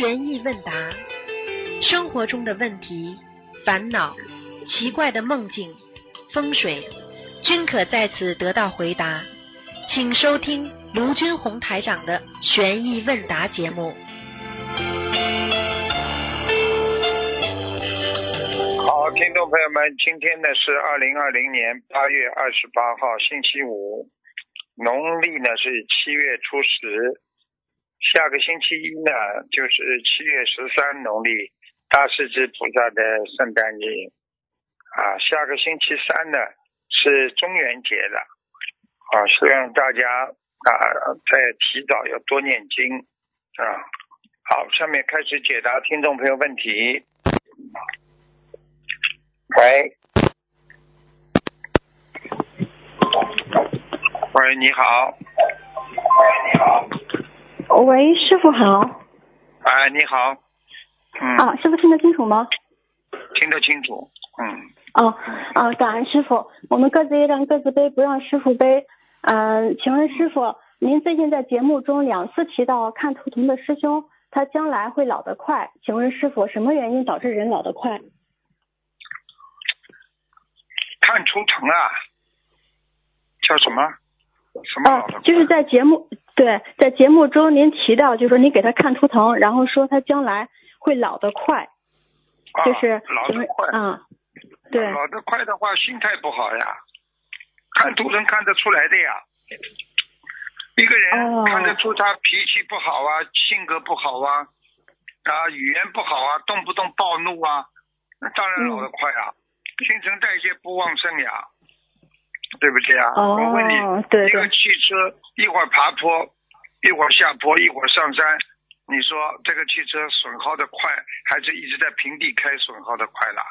悬疑问答，生活中的问题、烦恼、奇怪的梦境、风水，均可在此得到回答。请收听卢军红台长的悬疑问答节目。好，听众朋友们，今天呢是二零二零年八月二十八号，星期五，农历呢是七月初十。下个星期一呢就是七月十三，农历大势至菩萨的圣诞日啊。下个星期三呢是中元节了啊，希望大家啊在提早要多念经啊。好，下面开始解答听众朋友问题。喂，喂，你好。喂，你好。喂，师傅好。哎，你好。嗯。啊，师傅听得清楚吗？听得清楚。嗯。哦，哦，感恩师傅，我们各自一让各自背，不让师傅背。嗯，请问师傅，您最近在节目中两次提到看图腾的师兄，他将来会老得快，请问师傅，什么原因导致人老得快？看图腾啊，叫什么？什么就是在节目对，在节目中您提到，就是说您给他看图腾，然后说他将来会老得快，啊就是老得快。嗯，对，老得快的话，心态不好呀。看图腾看得出来的呀。一个人哦看得出他脾气不好啊，性格不好啊，啊，语言不好啊，动不动暴怒啊，那当然老得快啊。新陈代谢不旺盛呀，对不对啊？哦我问你，一个汽车一会儿爬坡，一会儿下坡，一会儿上山，你说这个汽车损耗的快，还是一直在平地开损耗的快啦？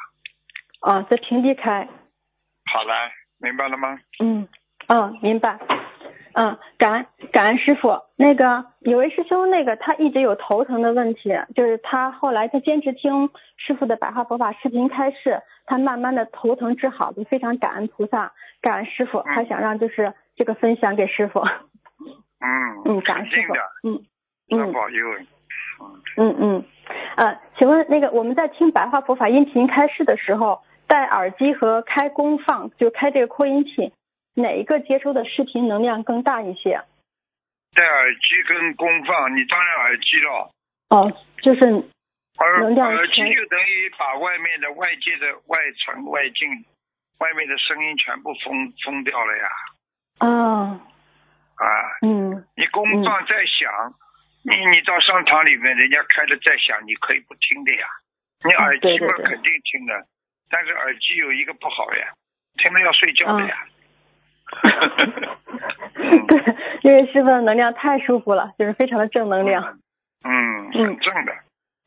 啊，在平地开，好了，明白了吗？嗯，嗯，明白。嗯，感恩感恩师傅。那个有位师兄，那个他一直有头疼的问题，就是他后来他坚持听师傅的白话佛法视频开示，他慢慢的头疼治好，就非常感恩菩萨，感恩师傅，嗯他想让就是这个分享给师傅。嗯，嗯，感恩师傅。嗯嗯保佑。嗯，嗯嗯。呃，请问那个我们在听白话佛法音频开示的时候，戴耳机和开功放，就开这个扩音器，哪一个接收的视频能量更大一些？戴耳机跟功放，你当然耳机了，哦，就是耳能量耳机就等于把外面的外界的外层、外境、外面的声音全部封封掉了呀。啊，啊，嗯你功放在响，你你到商场里面，人家开的在响，你可以不听的呀。你耳机嘛肯定听的，但是耳机有一个不好呀，听了要睡觉的呀。嗯 对，因为师傅的能量太舒服了，就是非常的正能量。嗯，嗯很正的，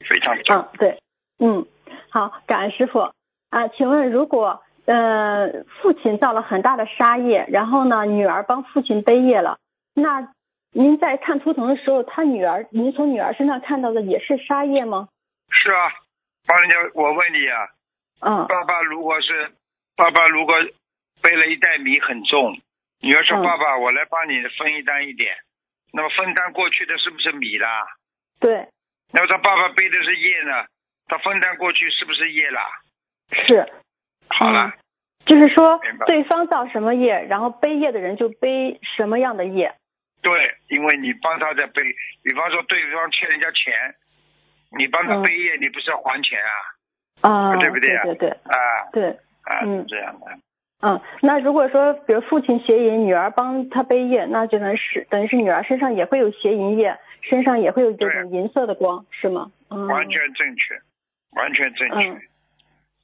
非常正。嗯，对，嗯，好，感恩师傅啊。请问，如果呃父亲造了很大的杀业，然后呢女儿帮父亲背业了，那您在看图腾的时候，他女儿，您从女儿身上看到的也是杀业吗？是啊，帮人家，我问你啊，嗯爸爸如果是爸爸如果背了一袋米很重，女儿说、嗯爸爸，我来帮你分一担一点，那么分担过去的是不是米啦？对，那么他爸爸背的是业呢，他分担过去是不是业啦？是，好了，嗯就是说对方造什么业，然后背业的人就背什么样的业。对，因为你帮他在背，比方说对方欠人家钱，你帮他嗯背业，你不是要还钱啊？啊，对不对啊对对对啊对，啊，嗯是这样的。嗯，那如果说，比如父亲邪淫，女儿帮他背业，那就能是等于是女儿身上也会有邪淫业，身上也会有这种银色的光，是吗？嗯，完全正确，完全正确。嗯。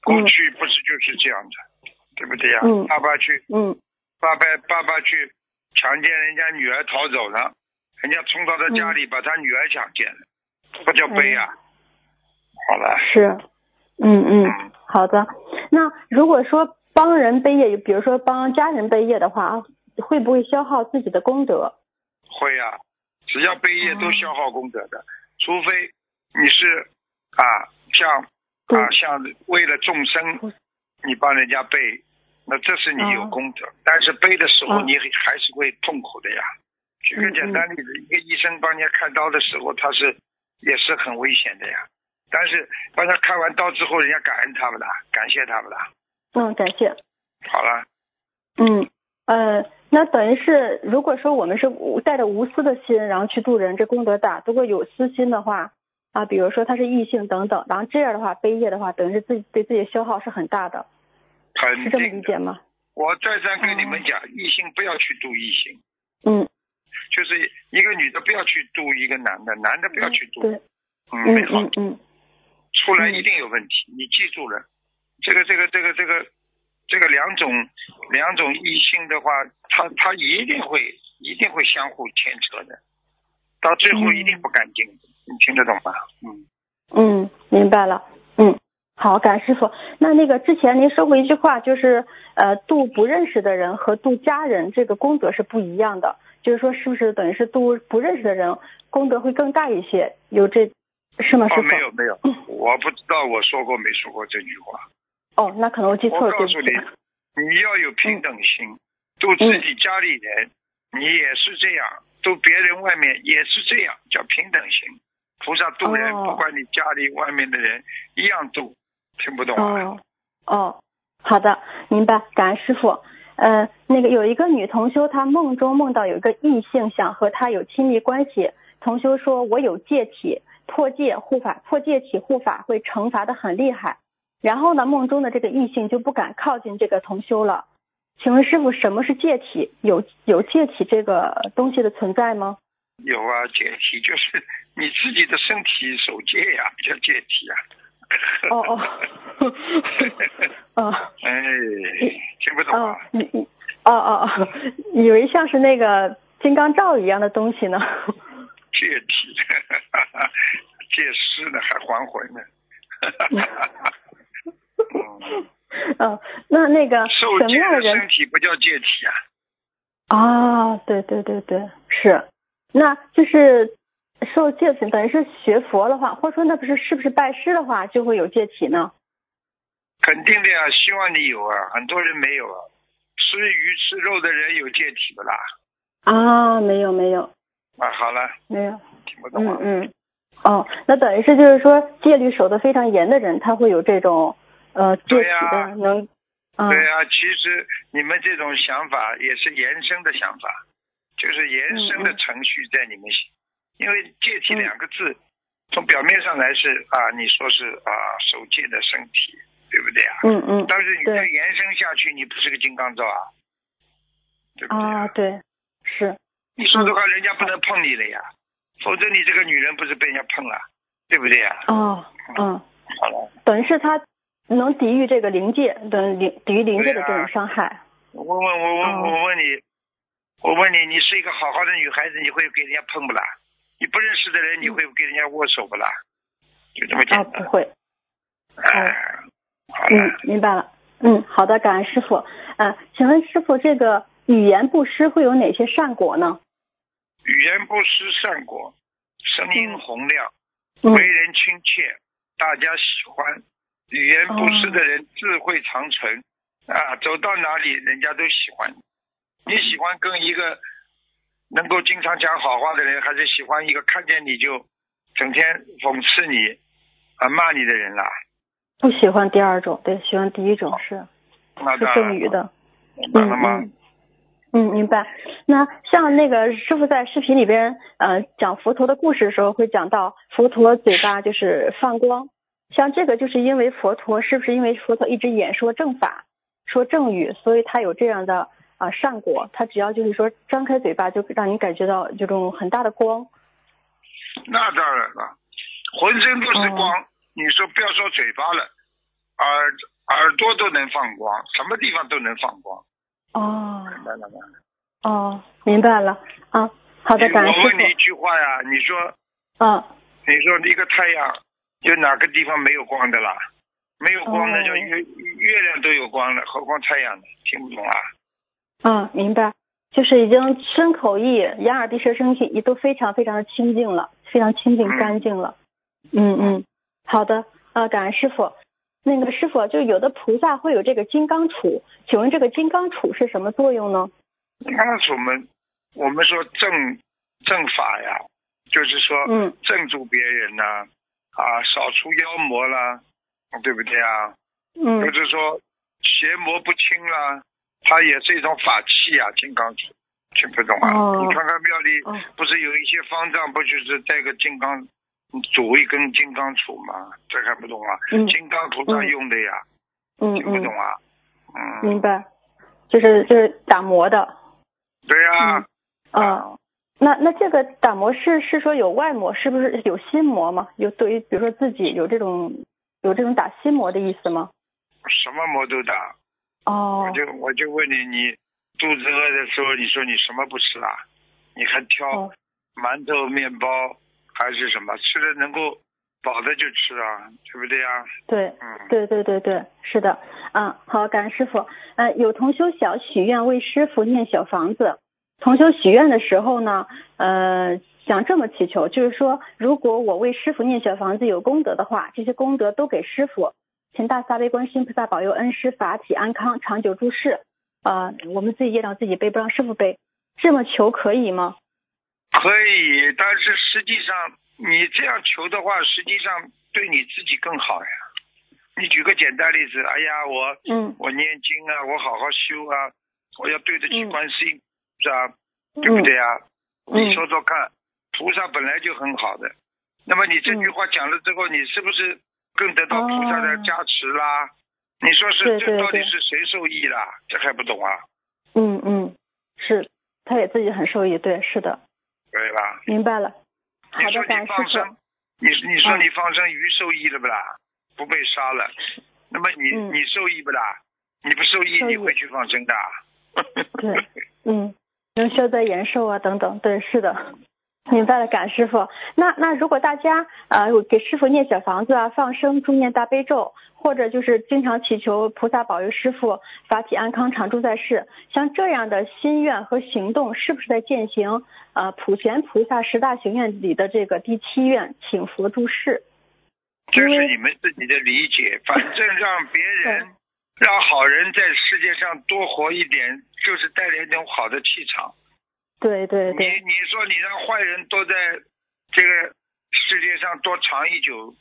过去不是就是这样的，对不对呀、嗯？爸爸去，嗯。爸爸爸爸去强奸人家女儿逃走了，人家冲到他家里把他女儿强奸了，这不叫背啊？好了，是，嗯嗯，嗯，好的。那如果说帮人背业，比如说帮家人背业的话，会不会消耗自己的功德？会啊，只要背业哦都消耗功德的，除非你是啊，像啊像为了众生，你帮人家背，那这是你有哦功德，但是背的时候哦你还是会痛苦的呀。举个嗯简单例子，一个医生帮人家开刀的时候，他是也是很危险的呀。但是帮他开完刀之后，人家感恩他们的，感谢他们的。嗯，感谢。好了，嗯，呃，那等于是，如果说我们是带着无私的心，然后去度人，这功德大；如果有私心的话，啊，比如说他是异性等等，然后这样的话，悲业的话，等于是自己对自己的消耗是很大的，肯是这么理解吗？我再三跟你们讲，异性不要去度异性，嗯，就是一个女的不要去度一个男的，男的不要去度。对，嗯，嗯没好嗯，嗯，出来一定有问题。你记住了，这个这个这个这个这个两种两种异性的话，他他一定会一定会相互牵扯的，到最后嗯一定不干净。你听得懂吗？嗯，嗯，明白了。嗯，好，感恩师傅。那那个之前您说过一句话，就是呃，度不认识的人和度家人这个功德是不一样的。就是说，是不是等于是度不认识的人功德会更大一些？有这是吗，师哦，傅？没有没有，我不知道我说过没说过这句话。哦，那可能我记错了，我告诉你你要有平等心，度自己家里人，你也是这样；度别人外面也是这样，叫平等心。菩萨度人，哦不管你家里外面的人一样度，听不懂啊？哦哦，好的，明白，感恩师傅。呃，那个有一个女同修，她梦中梦到有一个异性想和她有亲密关系，同修说：“我有戒体，破戒护法，破戒体护法会惩罚的很厉害。”然后呢，梦中的这个异性就不敢靠近这个同修了。请问师傅，什么是戒体？有有戒体这个东西的存在吗？有啊，戒体就是你自己的身体守戒呀、叫戒体呀、哦哦，哦。哎，听不懂哦啊？，你你哦哦哦，以为像是那个金刚罩一样的东西呢。戒体，戒尸呢，还还魂呢。嗯 嗯，那那个受戒什么样的的身人体不叫戒体啊？啊？对对对对，是，那就是受戒体，等于是学佛的话，或者说那不是是不是拜师的话就会有戒体呢？肯定的呀，希望你有啊，很多人没有啊。吃鱼吃肉的人有戒体不啦？啊，没有没有啊，好了，没有，听不懂啊？嗯嗯，哦，那等于是就是说戒律守得非常严的人，他会有这种呃对呀。的能，啊对啊，其实你们这种想法也是延伸的想法，就是延伸的程序在你们心，因为戒体嗯。两个字，从表面上来是啊，你说是啊守戒的身体，对不对啊？嗯嗯但是你对。再延伸下去，你不是个金刚罩啊，对不对啊对是你说的话，人家不能碰你了呀，否则你这个女人不是被人家碰了，对不对呀？哦嗯。好了，等于是他能抵御这个灵界，等于灵抵御灵界的这种伤害。我问我问哦我问你，我问你，你是一个好好的女孩子，你会给人家碰不啦？你不认识的人，你会给人家握手不啦？就这么啊，简单。不会。哎，好嗯，，明白了。嗯，好的，感恩师傅。呃，请问师傅，这个语言布施会有哪些善果呢？语言不失善果，声音洪亮，嗯为人亲切，大家喜欢。语言不失的人智慧长存啊，走到哪里人家都喜欢。你喜欢跟一个能够经常讲好话的人，还是喜欢一个看见你就整天讽刺你啊骂你的人啦？不喜欢第二种，对，喜欢第一种是是那当然赠予的。嗯明白了吗？嗯。嗯，明白。那像那个师傅在视频里边，呃，讲佛陀的故事的时候，会讲到佛陀嘴巴就是放光，像这个就是因为佛陀是不是因为佛陀一直演说正法，说正语，所以他有这样的啊、善果，他只要就是说张开嘴巴，就让你感觉到这种很大的光。那当然了，浑身都是光。哦你说不要说嘴巴了，耳耳朵都能放光，什么地方都能放光，哦明白了吗？哦，明白了啊。好的，感恩师我问你一。句话呀，你说嗯，你说一个太阳有哪个地方没有光的啦？没有光的哦叫月月亮都有光了，何况太阳呢？听不懂啊？嗯，明白，就是已经身口意、眼耳鼻舌身体都非常非常的清净了，非常清净嗯干净了。嗯嗯，好的，啊，感恩师傅。那个师傅，就有的菩萨会有这个金刚杵，请问这个金刚杵是什么作用呢？金刚杵我们我们说正正法呀，就是说嗯镇住别人呐、啊，扫除妖魔啦，对不对啊？嗯就是说邪魔不侵啦，它也是一种法器啊，金刚杵，听不懂啊？哦你看看庙里哦不是有一些方丈，不就是带个金刚，拄一根金刚杵吗？这还不懂啊？嗯金刚菩萨嗯用的呀，嗯听不嗯懂啊？嗯，明白，就是就是打磨的，对呀、嗯啊。那那这个打磨是是说有外磨，是不是有心磨吗？有对于比如说自己有这种有这种打心磨的意思吗？什么魔都打。哦我就我就问你，你肚子饿的时候，你说你什么不吃啊？你还挑哦馒头、面包还是什么？吃的能够饱的就吃啊，对不对啊？对嗯，对对对对，是的，嗯，好，感恩师傅。呃，有同修想许愿为师傅念小房子，同修许愿的时候呢，呃，想这么祈求，就是说，如果我为师傅念小房子有功德的话，这些功德都给师傅，请大慈大悲观世音菩萨保佑恩师法体安康，长久住世。呃，我们自己业障自己背，不让师傅背，这么求可以吗？可以，但是实际上你这样求的话，实际上对你自己更好呀。你举个简单例子，哎呀，我嗯我念经啊，我好好修啊，我要对得起嗯观世音菩萨，对不对啊？嗯你说说看，菩萨本来就很好的，那么你这句话讲了之后，你是不是更得到菩萨的加持啦？你说是这到底是谁受益啦？这还不懂啊？嗯嗯，是，他也自己很受益，对，是的，对吧？明白了。好的，你说你感恩师傅放生。，你你说嗯你放生鱼受益了不啦？不被杀了，那么你、嗯你受益不啦？你不受益，受益你会去放生的啊？对，嗯，能消灾延寿啊，等等，对，是的，明白了，感师傅。那那如果大家呃给师傅念小房子啊，放生、助念大悲咒，或者就是经常祈求菩萨保佑师傅法体安康、常住在世，像这样的心愿和行动，是不是在践行呃普贤菩萨十大行愿里的这个第七愿，请佛住世？这是你们自己的理解，反正让别人、让好人在世界上多活一点，就是带来一种好的气场。对对对，你你说你让坏人多在这个世界上多长一久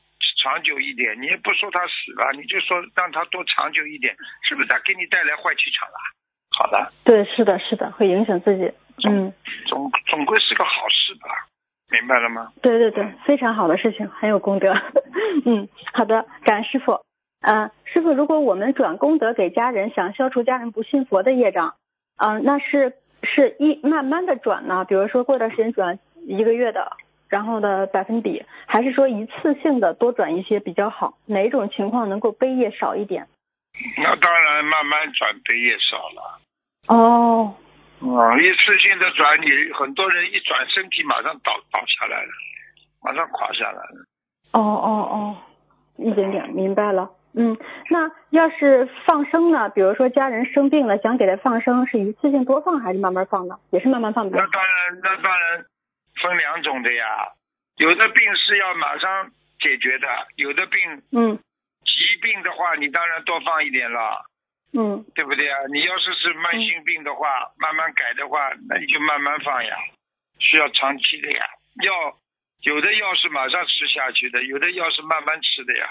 长久一点，你也不说他死了，你就说让他多长久一点，是不是他给你带来坏气场了？好的，对，是的，是的，会影响自己。嗯，总总归是个好事吧？明白了吗？对对对，非常好的事情，很有功德。嗯，好的，感恩师傅。嗯、师傅，如果我们转功德给家人，想消除家人不信佛的业障，嗯、那是是一慢慢的转呢？比如说过段时间转一个月的，然后的百分比，还是说一次性的多转一些比较好？哪种情况能够悲业少一点？那当然，慢慢转悲业少了。哦，嗯，一次性的转，你很多人一转，身体马上倒倒下来了，马上垮下来了。哦哦哦，一点点明白了。嗯，那要是放生呢？比如说家人生病了，想给他放生，是一次性多放还是慢慢放呢？也是慢慢放的那。当然，那当然分两种的呀。有的病是要马上解决的，有的病嗯疾病的话，你当然多放一点了，嗯对不对啊？你要是是慢性病的话，慢慢改的话，那你就慢慢放呀，需要长期的呀。药有的药是马上吃下去的，有的药是慢慢吃的呀。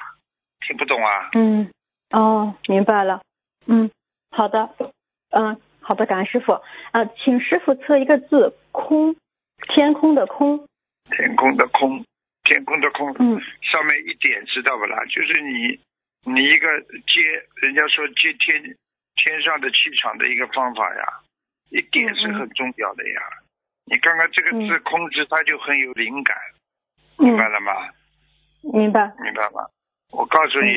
听不懂啊？嗯，哦，明白了。嗯，好的。嗯，好的，感恩师傅。呃，请师傅测一个字“空”，天空的空。天空的空，天空的空，嗯上面一点知道不啦？就是你，你一个接，人家说接天天上的气场的一个方法呀，一点是很重要的呀。你看看这个字嗯“空”字，它就很有灵感，嗯明，白了吗？明白。明白吗？我告诉你，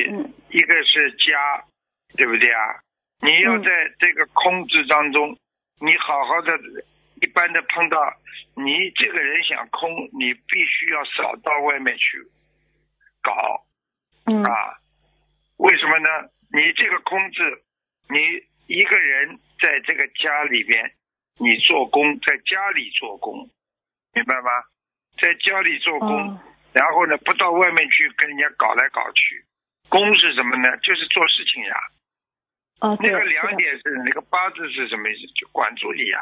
一个是家，对不对啊？你要嗯在这个空字当中，你好好的，一般的碰到你这个人想空，你必须要少到外面去搞嗯啊。为什么呢？你这个空字，你一个人在这个家里边，你做工，在家里做工，明白吗？在家里做工。哦然后呢，不到外面去跟人家搞来搞去。公是什么呢？就是做事情呀。哦，对那个两点是那个八字是什么意思？就管住你呀，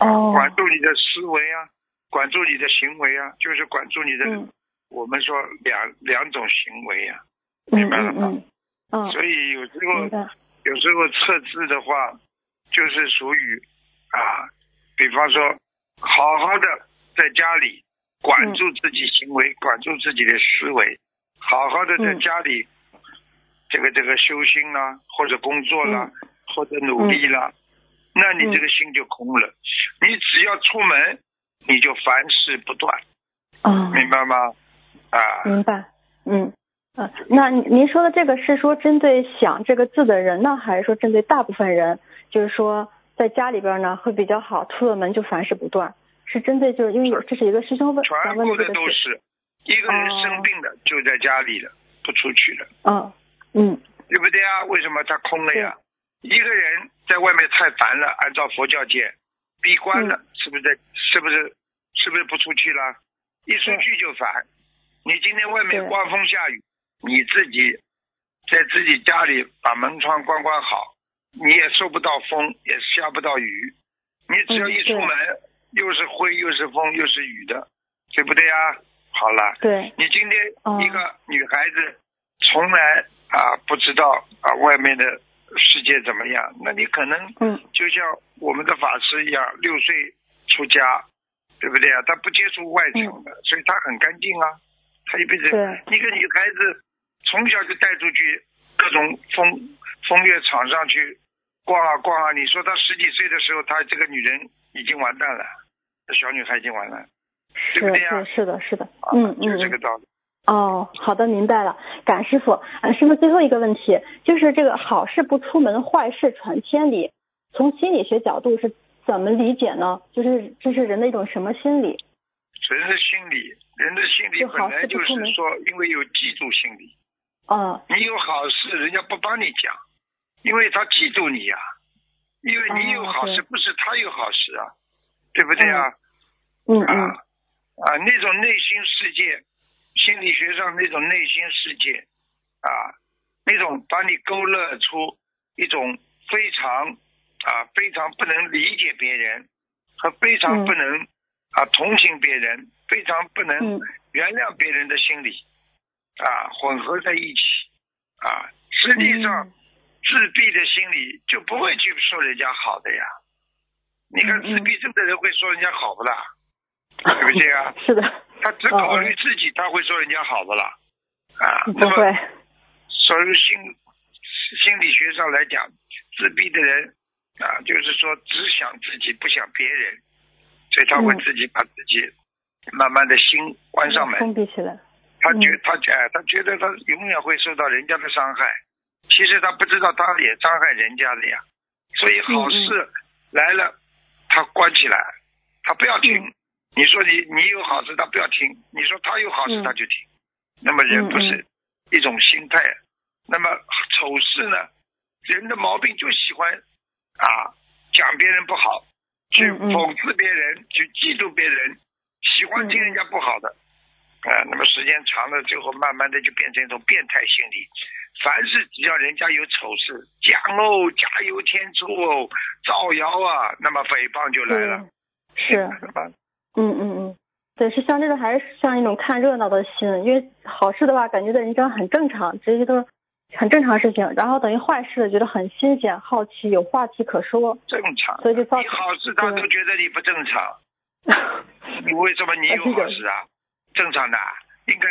哦。管住你的思维啊，管住你的行为啊，就是管住你的，嗯。我们说两两种行为啊，嗯明白了吗？嗯嗯，嗯，所以有时候，有时候测字的话，就是属于啊，比方说好好的在家里管住自己行为，管住自己的思维，好好的在嗯。家里、这个这个修心啦，或者工作啦，或者努力啦，那你这个心就空了。你只要出门，你就凡事不断，哦，明白吗？啊，明白，嗯。呃，那您说的这个是说针对想这个字的人呢，还是说针对大部分人？就是说在家里边呢会比较好，出了门就凡事不断，是针对就是因为有这是一个师兄问全部的都是一个人生病了就在家里了，不出去了。嗯嗯对不对啊？为什么他空了呀？一个人在外面太烦了，按照佛教界，闭关了，是不是在？是不是？是不是不出去了？一出去就烦。你今天外面刮风下雨，你自己在自己家里把门窗关关好，你也受不到风，也下不到雨。你只要嗯一出门，又是灰又是风又是雨的，对不对啊？好了，对，你今天哦一个女孩子从来啊不知道啊外面的世界怎么样，那你可能嗯就像我们的法师一样，六岁出家，对不对啊？他不接触外场的，所以他很干净啊。他一辈子，一个女孩子从小就带出去各种风风月场上去逛啊逛啊。你说她十几岁的时候，她这个女人已经完蛋了，这小女孩已经完了，对不是是？是的是的，啊嗯就这嗯个道理。哦，好的，明白了。感师傅。呃，师傅最后一个问题就是这个好事不出门，坏事传千里。从心理学角度是怎么理解呢？就是这是人的一种什么心理？人的心理，人的心理本来就是说，因为有嫉妒心理，嗯你有好事，人家不帮你讲，因为他嫉妒你呀、因为你有好事，不是他有好事啊，对不对啊？嗯嗯啊啊，那种内心世界，心理学上那种内心世界啊，那种把你勾勒出一种非常啊非常不能理解别人和非常嗯不能、啊同情别人，非常不能嗯原谅别人的心理啊混合在一起啊，实际上。嗯自闭的心理就不会去说人家好的呀。你看自闭症的人会说人家好不啦？对不对啊？是的，他只考虑自己，他会说人家好不啦？啊，不会。所以心心理学上来讲，自闭的人啊，就是说只想自己，不想别人，所以他会嗯自己把自己慢慢的心关上门。封闭起来。他觉嗯他哎，他觉得他永远会受到人家的伤害，其实他不知道他也伤害人家的呀。所以好事来了，他关起来，他不要听。嗯你说你你有好事，他不要听；你说他有好事，嗯他就听。那么人嗯不是一种心态。那么丑事呢？人的毛病就喜欢啊讲别人不好，去讽刺别人，去嫉妒别人，喜欢听人家不好的。啊，那么时间长了之后，慢慢的就变成一种变态心理。凡是只要人家有丑事，讲哦，加油添醋哦，造谣啊，那么诽谤就来了。是，嗯嗯嗯，对，是像这种还是像一种看热闹的心，因为好事的话，感觉在人生很正常，这些都是很正常的事情，然后等于坏事觉得很新鲜、好奇，有话题可说，正常。所以就造你好事，他对都觉得你不正常。你为什么你有好事啊？正常的，应该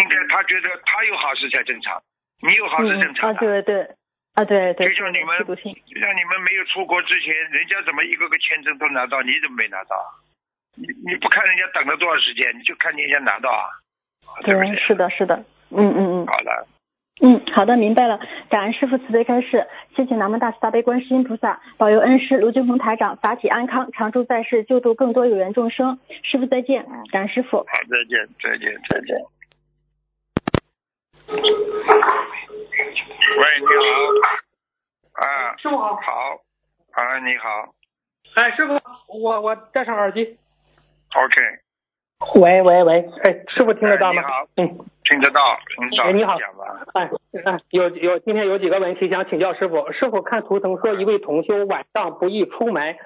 应该他觉得他有好事才正常，你有好事正嗯啊，常的。对对啊，对对，就像你们就像你们没有出国之前，人家怎么一个个签证都拿到，你怎么没拿到？你你不看人家等了多少时间，你就看人家拿到啊？对对，对？是的，是的，嗯嗯嗯。好的，嗯，好的，明白了。感恩师傅慈悲开示，谢谢南无大慈大悲观世音菩萨保佑恩师卢军红台长法体安康，常驻在世，救度更多有缘众生。师傅再见，感恩师傅。好，再见，再见，再见。喂，你好。啊，师傅好，好。啊，你好。哎，师傅，我我戴上耳机。OK，喂喂喂，哎，师傅听得到吗哎你好？嗯，听得到，听得到哎你好讲吧。哎哎，有有，今天有几个问题想请教师傅。师傅看图腾说，一位同修晚上不宜出门，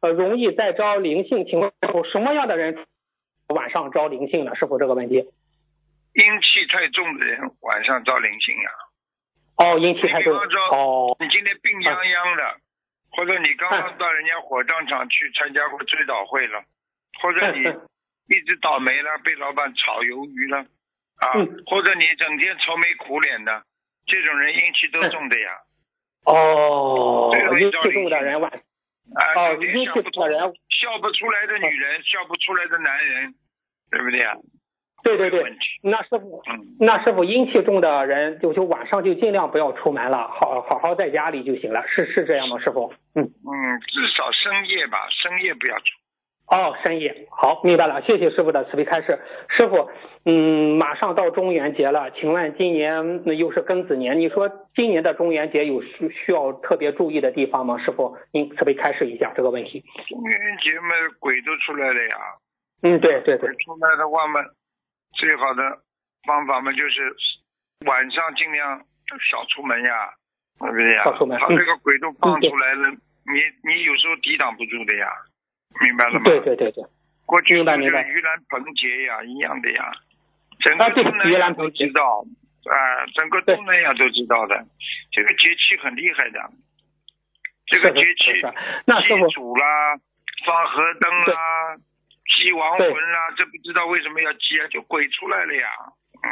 呃，容易再招灵性，请问师傅什么样的人晚上招灵性呢？师傅这个问题？阴气太重的人晚上招灵性呀。哦，阴气太重。你比方说哦，你今天病殃殃的，或者你刚刚到人家火葬场去参加过追悼会了，或者你一直倒霉了，被老板炒鱿鱼了，啊，嗯。或者你整天愁眉苦脸的，这种人阴气都重的呀。哦阴气重的人晚啊，气重的人，笑不出来的女人，笑不出来的男人，对不对呀？对对对。那师傅，嗯，那师傅阴气重的人就就晚上就尽量不要出门了，好好好在家里就行了，是是这样吗，师傅？嗯。嗯，至少深夜吧，深夜不要出。哦，深夜，好，明白了，谢谢师傅的慈悲开示。师傅，嗯，马上到中元节了，请问今年那又是庚子年，你说今年的中元节有需需要特别注意的地方吗？师傅，您慈悲开示一下这个问题。中元节嘛，鬼都出来了呀。嗯，对对对，出来的话嘛，最好的方法嘛就是晚上尽量少出门呀，对不对呀？少出门他嗯这个鬼都放出来了，你你有时候抵挡不住的呀，明白了吗？对对对对，过去那个盂兰盆节呀，一样的呀，整个东南亚都知道啊，整个东南亚都知道的，这个节气很厉害的，这个节气祭祖啦，放河灯啦，祭亡魂啦，这不知道为什么要祭啊？就鬼出来了呀，嗯。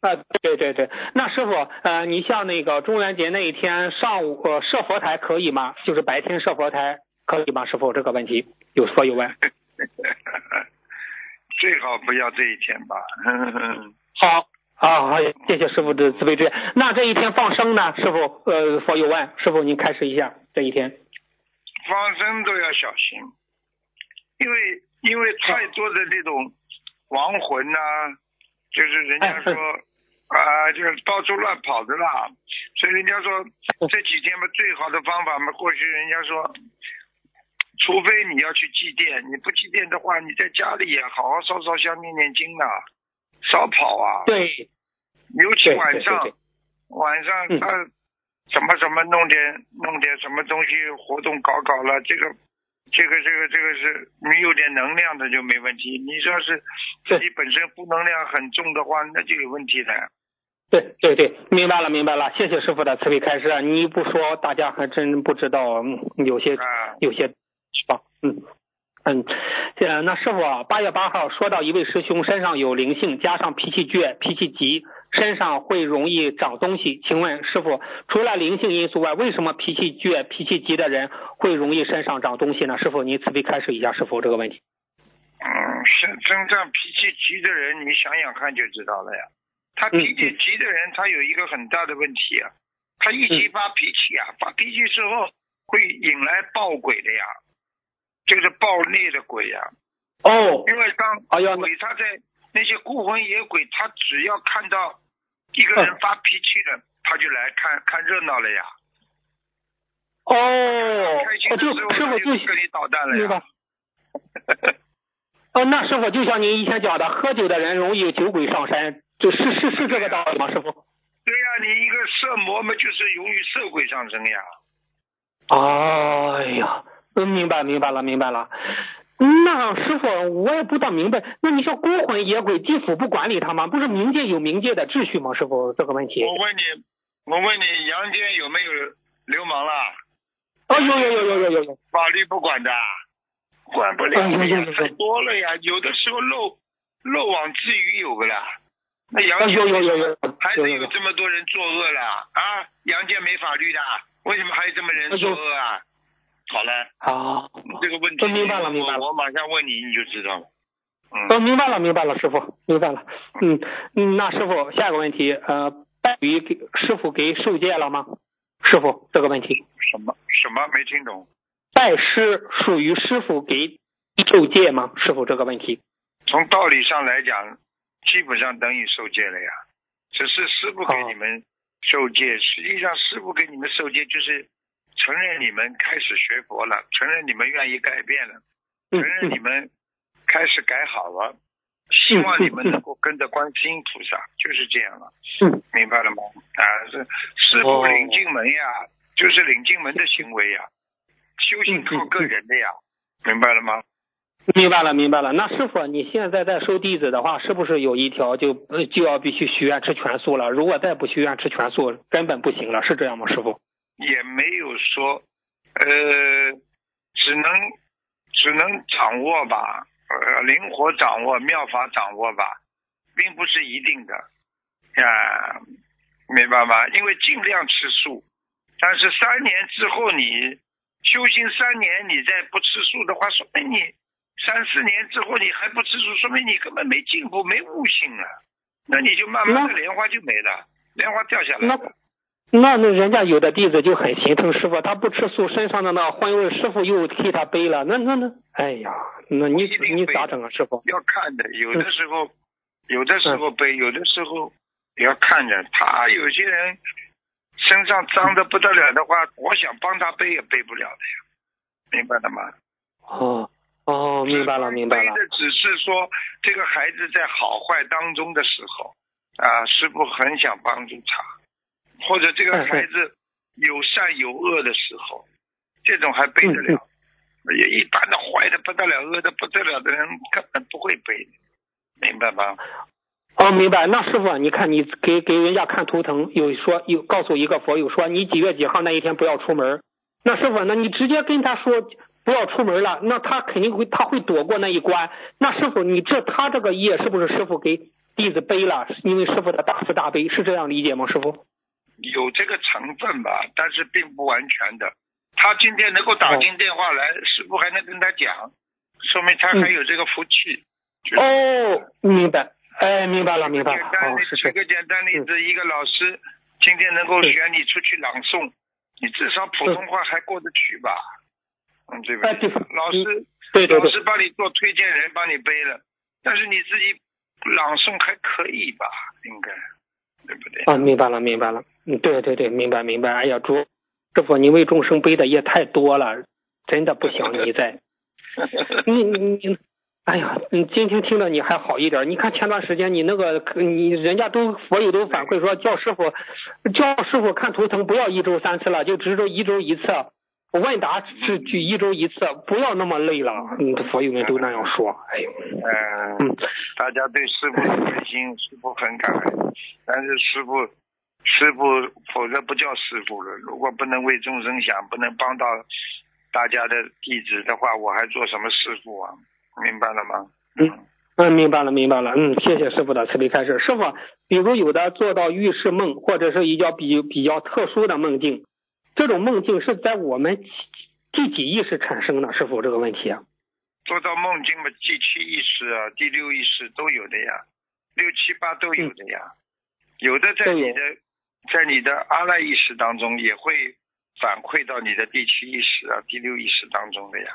啊，对对对，那师傅，呃，你像那个中元节那一天上午呃设佛台可以吗？就是白天设佛台可以吗？师傅这个问题有说有问。最好不要这一天吧。好，啊，好，谢谢师傅的慈悲之言。那这一天放生呢？师傅，呃，佛有问，师傅您开始一下这一天。放生都要小心，因为因为太多的这种亡魂呐、就是人家说啊、就是到处乱跑的啦，所以人家说这几天嘛，最好的方法嘛，过去人家说，除非你要去祭奠，你不祭奠的话，你在家里也好好烧烧香、念念经啊，少跑啊。对，尤其晚上，晚上嗯。他什么什么弄点弄点什么东西活动搞搞了，这个这个这个这个是你有点能量的就没问题。你要是自己本身负能量很重的话，那就有问题的。对对对，明白了明白了，谢谢师傅的慈悲开示。你不说，大家还真不知道，嗯有些啊，有些是吧？嗯嗯，呃，那师傅啊，八月八号说到一位师兄身上有灵性，加上脾气倔、脾气急，身上会容易长东西。请问师傅，除了灵性因素外，为什么脾气倔、脾气急的人会容易身上长东西呢？师傅，您慈悲开示一下师傅这个问题。嗯，身身上脾气急的人，你想想看就知道了呀。他嗯脾气急的人，他有一个很大的问题啊，他一急发脾气啊，发脾气之后会引来暴鬼的呀，就是暴虐的鬼呀。哦，因为当哎呀，鬼他在那些孤魂野鬼，他只要看到一个人发脾气了，他就来看看热闹了呀。哦开，心的时候，他师傅就就跟你捣蛋了呀。。哦，那师傅就像您以前讲的，喝酒的人容易酒鬼上身，就是是是这个道理吗？师傅？对呀、你一个色魔嘛，就是容易色鬼上身呀。哎呀，嗯，明白明白了明白了。那师傅，我也不大明白，那你说孤魂野鬼，地府不管理他吗？不是冥界有冥界的秩序吗？师傅，这个问题。我问你，我问你，阳间有没有流氓了？哦，有有有有有有有。法律不管的，管不了多了呀。有的时候漏漏网之鱼有个啦。那阳啊间有有有有还是有这么多人作恶了啊！阳间没法律的，为什么还有这么人作恶啊？好了，好，这个问题哦明白了明白了我我马上问你，你就知道了。嗯，哦，明白了，明白了，师傅，明白了。嗯嗯，那师傅，下一个问题，呃，拜鱼给师傅给受戒了吗？师傅，这个问题，什么什么没听懂？拜师属于师傅给受戒吗？师傅，这个问题。从道理上来讲，基本上等于受戒了呀。只是师傅给哦你们受戒，实际上师傅给你们受戒就是承认你们开始学佛了，承认你们愿意改变了，嗯承认你嗯们开始改好了，希望你们能够跟着观世音菩萨，就是这样了，嗯，明白了吗？啊，是师傅哦领进门呀，就是领进门的行为呀，修行靠个人的呀，明白了吗？明白了，明白了。那师傅，你现在在收弟子的话，是不是有一条就就要必须许愿吃全素了？如果再不许愿吃全素，根本不行了，是这样吗，师傅？也没有说，呃，只能只能掌握吧，呃，灵活掌握，妙法掌握吧，并不是一定的啊，明白吗？因为尽量吃素，但是三年之后你修行三年，你再不吃素的话，说明你。三四年之后你还不吃素，说明你根本没进步、没悟性啊。那你就慢慢的莲花就没了，莲花掉下来了。那那人家有的弟子就很心疼师傅，他不吃素，身上的那荤味师傅又替他背了。那那那，哎呀，那你你咋整啊，师傅？要看的，有的时候有的时候背，有的时候要看着他。有些人身上脏的不得了的话，我想帮他背也背不了的呀，明白了吗？哦。哦，明白了，明白了。背的只是说，这个孩子在好坏当中的时候，啊，师傅很想帮助他，或者这个孩子有善有恶的时候，这种还背得了。也一般的坏的不得了，恶的不得了的人根本不会背，明白吗？哦，明白。那师傅，你看你给给人家看图腾，有说有告诉一个佛友说，你几月几号那一天不要出门。那师傅，那你直接跟他说。不要出门了，那他肯定会，他会躲过那一关。那师傅，你这他这个业是不是师傅给弟子背了？因为师傅的大慈大悲，是这样理解吗？师傅有这个成分吧，但是并不完全的。他今天能够打进电话来，师傅还能跟他讲，说明他还有这个福气。哦，明白，哎，明白了，明白了。简单的举个简单例子，一个老师今天能够选你出去朗诵，你至少普通话还过得去吧？嗯，对不对？老师，对对对，老师帮你做推荐人，帮你背了，但是你自己朗诵还可以吧？应该，对不对？啊，明白了，明白了。嗯，对对对，明白明白。哎呀，主师傅，你为众生背的也太多了，真的不想你在。你你你，哎呀，你今天听着你还好一点。你看前段时间你那个，你人家都佛友都反馈说，叫师傅叫师傅看图腾不要一周三次了，就只是一周一次。问答是举一周一次，不要那么累了。嗯，所有人都那样说。哎呦，嗯，大家对师傅的关心，师傅很感恩。但是师傅，师傅，否则不叫师傅了。如果不能为众生想，不能帮到大家的弟子的话，我还做什么师傅啊？明白了吗？嗯嗯，明白了，明白了。嗯，谢谢师傅的慈悲开示。师傅，比如有的做到预示梦，或者是一较比比较特殊的梦境。这种梦境是在我们第几意识产生的？师傅这个问题啊？做到梦境嘛，第七意识啊，第六意识都有的呀，六七八都有的呀。有的在你的在你的阿赖意识当中也会反馈到你的第七意识啊、第六意识当中的呀，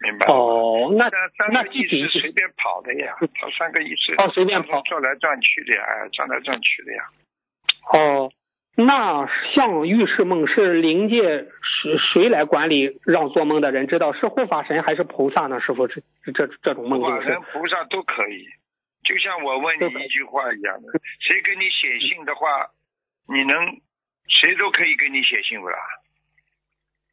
明白哦，那三个意识随便跑的呀，跑三个意识哦，随便跑，转来转去的呀，转来转去的呀。哦。那像预示梦是灵界谁谁来管理？让做梦的人知道是护法神还是菩萨呢？师傅，这这这种梦境是？菩萨都可以。就像我问你一句话一样的，谁给你写信的话，你能谁都可以给你写信不啦？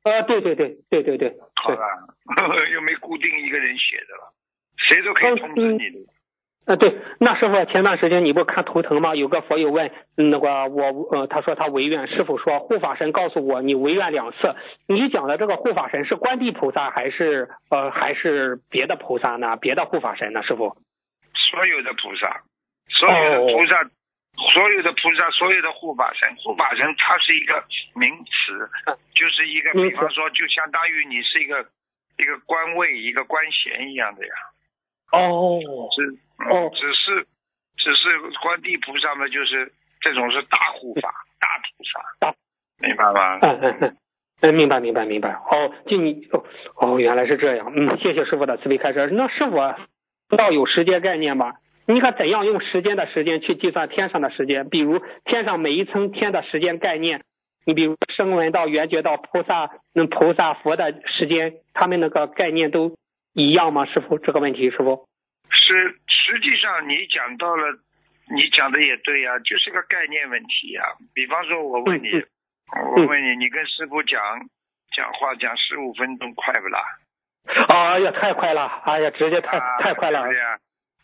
啊，对对对对对对。好吧，又没固定一个人写的了，谁都可以通知你的。啊，对，那师傅前段时间你不看图腾吗？有个佛友问那个我，呃，他说他违愿，师傅说护法神告诉我你违愿两次。你讲的这个护法神是观地菩萨还是呃 还是别的菩萨呢？别的护法神呢？师傅？所有的菩萨，所有的菩萨，所有的菩萨，所有的护法神，护法神它是一个名词，就是一个，比方说就相当于你是一个一个官位一个官衔一样的呀。哦，只哦，只是只是观地菩萨嘛，就是这种是大护法、大菩萨，大明白吗？嗯嗯嗯，嗯，明白明白明白。哦，就你哦哦，原来是这样。嗯，谢谢师傅的慈悲开示。那师傅道有时间概念吗？你可怎样用时间的时间去计算天上的时间？比如天上每一层天的时间概念，你比如声闻到、缘觉到、菩萨、那菩萨佛的时间，他们那个概念都。一样吗，师傅？这个问题，师傅是实际上你讲到了，你讲的也对呀，就是个概念问题呀。比方说，我问你，我问你，你跟师傅讲讲话讲十五分钟快不啦？哎呀，太快了！哎呀，直接太、啊太快了！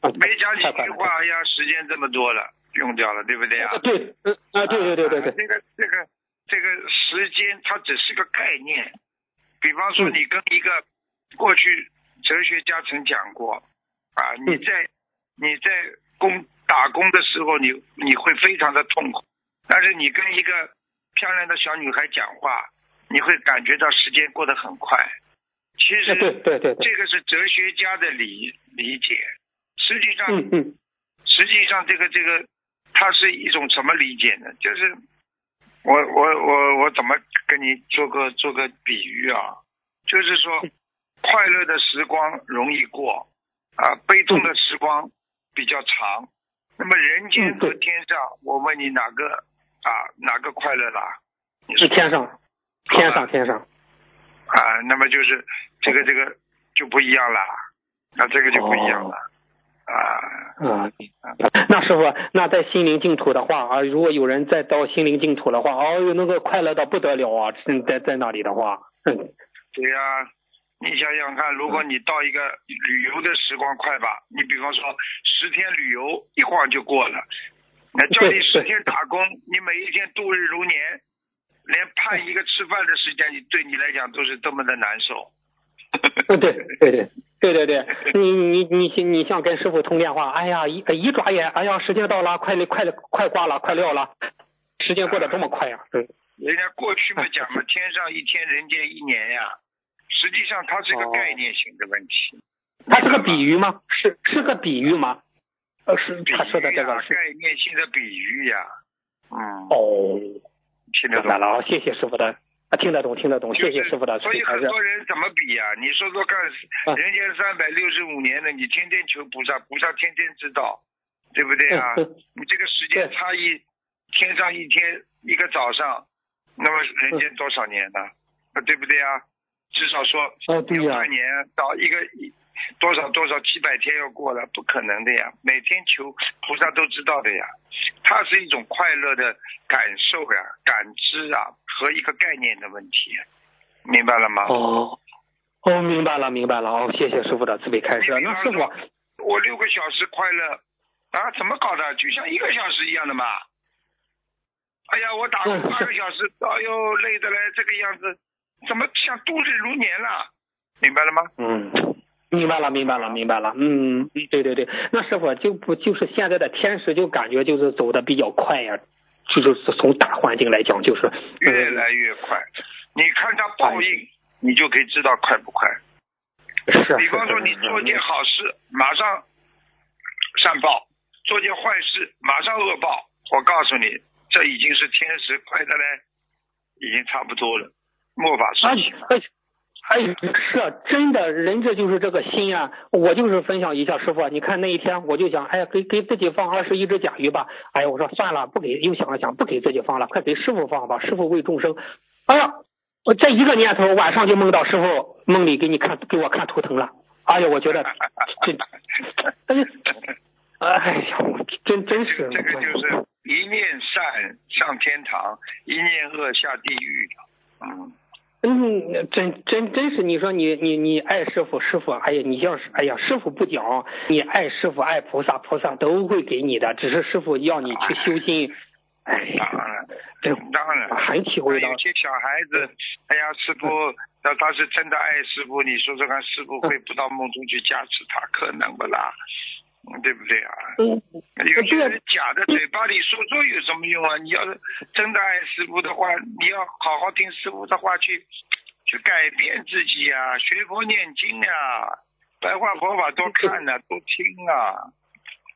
没讲几句话，哎呀，时间这么多了，用掉了，对不对啊？对，嗯啊，对对对对对，啊这个这个这个时间它只是个概念，比方说嗯。你跟一个过去哲学家曾讲过啊，你嗯。在你在工打工的时候，你你会非常的痛苦，但是你跟一个漂亮的小女孩讲话，你会感觉到时间过得很快。其实对对，这个是哲学家的理理解，实际上嗯嗯实际上，这个这个，它是一种什么理解呢？就是我我我我怎么跟你做个做个比喻啊？就是说，快乐的时光容易过啊，悲痛的时光比较长。那么人间和天上，我问你哪个啊哪个快乐啦？你说是天上，天上天上，啊，那么就是这个这个就不一样了，那这个就不一样了、啊。啊，那师傅，那在心灵净土的话啊，如果有人再到心灵净土的话，哦哟，那个快乐到不得了啊！嗯在在那里的话，嗯，对呀、你想想看，如果你到一个旅游的时光快吧，你比方说十天旅游，一晃就过了。那叫你十天打工，你每一天度日如年，连盼一个吃饭的时间，你对你来讲都是多么的难受。对对对对对对对，你你你你像跟师傅通电话，哎呀，一一转眼，哎呀，时间到了，快快快挂了，快撂了，时间过得这么快呀、对，人家过去嘛讲嘛，天上一天，人间一年呀。实际上它是个哦概念性的问题。它是个比喻吗？是是个比喻吗？呃，是他说的这个是概念性的比喻呀。嗯，哦，听得懂了啊，谢谢师傅的，啊，听得懂听得懂，谢谢师傅的所以很。多人怎么比呀、你说说看，啊人间三百六十五年的，你天天求菩萨，菩萨天天知道，对不对啊？你这个时间差异，天上一天一个早上，那么人间多少年呢？啊，对不对啊？至少说哦，对呀、要半年到一个一多少多少几百天要过了，不可能的呀！每天求菩萨都知道的呀，它是一种快乐的感受呀、感知啊和一个概念的问题，明白了吗？哦，哦，明白了，明白了。哦，谢谢师傅的慈悲开示。那师傅，我六个小时快乐啊，怎么搞的？就像一个小时一样的嘛。哎呀，我打工嗯八个小时，哎呦，累的嘞，这个样子，怎么像度日如年了？明白了吗？嗯，明白了，明白了，明白了。嗯，对对对，那师傅就不就是现在的天时就感觉就是走的比较快呀，就就是从大环境来讲就是越来越快。你看它报应，你就可以知道快不快。是是比方说，你做件好事，马上善报；做件坏事，马上恶报。我告诉你，这已经是天时快的嘞，已经差不多了，末法时哎期了。哎哎，是啊真的，人这就是这个心啊！我就是分享一下，师傅，你看那一天我就想，哎呀，给给自己放二十一只甲鱼吧。哎呀，我说算了，不给，又想了想，不给自己放了，快给师傅放吧，师傅为众生。哎呀，我这一个念头，晚上就梦到师傅梦里给你看，给我看图腾了。哎呀，我觉得 这，哎呀，哎呀，我真真是，这个就是一念善上天堂，一念恶下地狱。嗯，嗯，真真真是，你说你你你爱师傅，师傅，哎呀，你要是哎呀，师傅不讲，你爱师傅爱菩萨，菩萨都会给你的，只是师傅要你去修心。哎呀，当然，这当然，很体会到有。些小孩子，哎呀，师傅，那他是真的爱师傅，你说说看，师傅会不到梦中去加持他，可能不啦？嗯对不对啊？嗯，有些人假的，嘴巴里说说有什么用啊？你要是真的爱师傅的话，你要好好听师傅的话，去去改变自己啊、学佛念经啊、白话佛法多看呐、多听啊，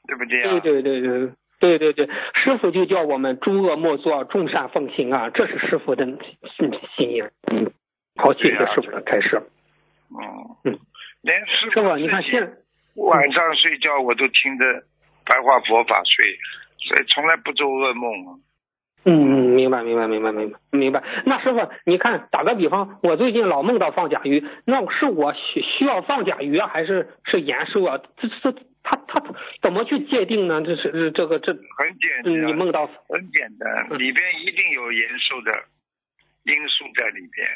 对不对啊？对对对对。对对对，师傅就叫我们诸恶莫作，众善奉行啊，这是师傅的心心意。嗯，好，谢谢师傅的开示。嗯嗯，连师师傅，你看现晚上睡觉我都听着白话佛法睡，所以从来不做噩梦嗯。嗯，明白，明白，明白，明白，明白。那师傅，你看，打个比方，我最近老梦到放甲鱼，那是我需需要放甲鱼啊，还是是延寿啊？这这他他怎么去界定呢？这是这这个这，很简单，你梦到很简单，嗯里边一定有延寿的因素在里边。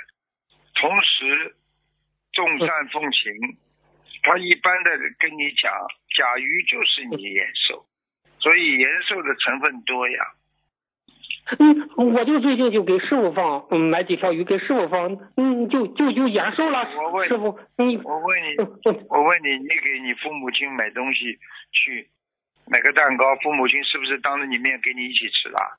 同时，众善奉行。他一般的跟你讲，甲鱼就是你延寿，所以延寿的成分多呀。嗯，我就最近就给师傅放，嗯，买几条鱼给师傅放，嗯，就就就延寿了。我问师傅，你我问你，我问你，你给你父母亲买东西去买个蛋糕，父母亲是不是当着你面给你一起吃了？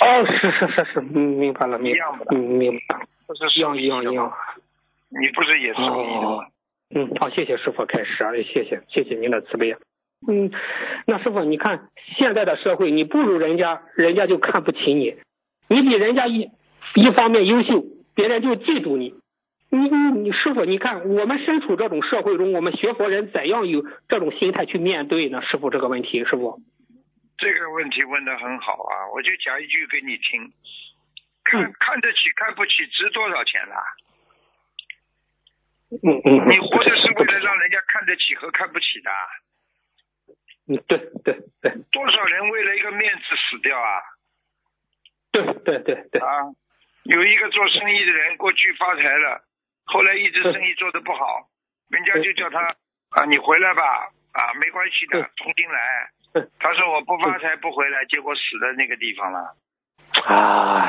哦，是是是是，嗯，明白了，明白一样的嗯，明白，不是一样一样一样。你不是也受益的吗？嗯，好，谢谢师傅开始啊，谢谢谢谢您的慈悲。嗯，那师傅，你看现在的社会，你不如人家，人家就看不起你；你比人家一一方面优秀，别人就嫉妒你。你你你师傅，你看我们身处这种社会中，我们学佛人怎样有这种心态去面对呢？师傅这个问题，师傅。这个问题问的很好啊，我就讲一句给你听，看嗯看得起看不起值多少钱啦？嗯嗯，你活着是为了让人家看得起和看不起的，嗯，对对对。多少人为了一个面子死掉啊？对对对对，啊，有一个做生意的人过去发财了，后来一直生意做得不好，人家就叫他啊，你回来吧，啊，没关系的，重新来。他说我不发财不回来，结果死在那个地方了。哎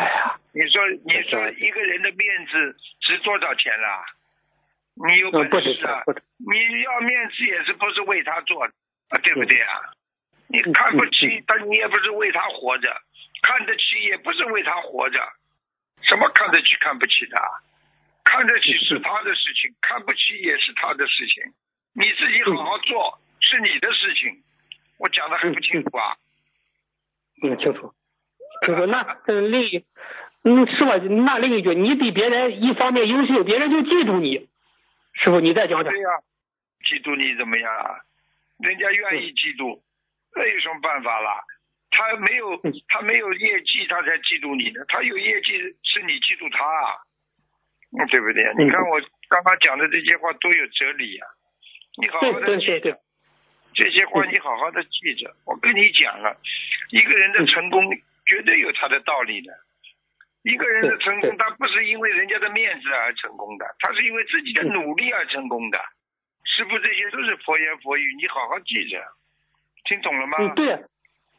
呀，你说你说一个人的面子值多少钱啦？你有本事啊，你要面子也是不是为他做的啊，对不对啊？你看不起，但你也不是为他活着；看得起，也不是为他活着。什么看得起看不起的？看得起是他的事情，看不起也是他的事情。你自己好好做是你的事情。我讲的很不清楚啊？嗯，清楚。清楚。那嗯，另一嗯，是吧，那另一句，你比别人一方面优秀，别人就嫉妒你。师傅，你再讲讲对。呀、嫉妒你怎么样啊？人家愿意嫉妒，那有什么办法啦？他没有嗯他没有业绩，他才嫉妒你呢。他有业绩，是你嫉妒他啊，嗯对不对？嗯你看我刚刚讲的这些话都有哲理呀、你好好的记对对对，这些话，嗯你好好的记着。我跟你讲了，一个人的成功绝对有他的道理的。一个人的成功，他不是因为人家的面子而成功的，他是因为自己的嗯努力而成功的。师傅这些都是佛言佛语，你好好记着，听懂了吗？嗯，对，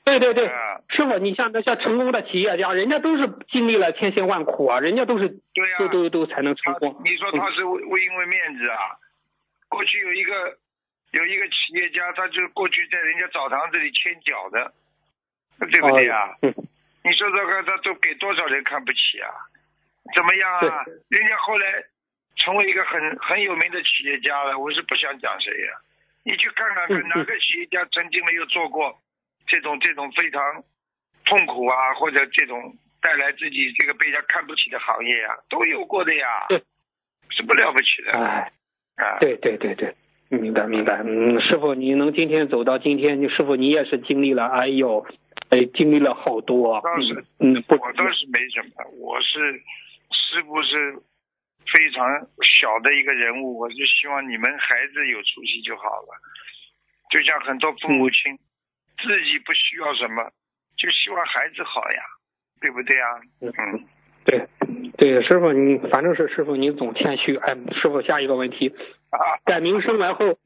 对对对。啊师傅，你像那些成功的企业家，人家都是经历了千辛万苦啊，人家都是对呀、都都都才能成功。你说他是为为因为面子啊？过去有一个有一个企业家，他就过去在人家澡堂子里牵脚的，对不对啊？嗯，你说这个他都给多少人看不起啊？怎么样啊？人家后来成为一个很很有名的企业家了，我是不想讲谁呀、你去看看哪个企业家曾经没有做过这种这种非常痛苦啊，或者这种带来自己这个被人家看不起的行业啊，都有过的呀。对，是不了不起的哎，啊。对对对对，明白明白。嗯，师傅，你能今天走到今天，你师傅你也是经历了，哎呦，哎，经历了好多。倒是嗯嗯，不我倒是没什么，我是师傅是非常小的一个人物，我就希望你们孩子有出息就好了。就像很多父母亲、自己不需要什么，就希望孩子好呀，对不对呀？嗯，对对，师傅你反正是师傅你总谦虚。哎，师傅下一个问题，啊，改名声完后，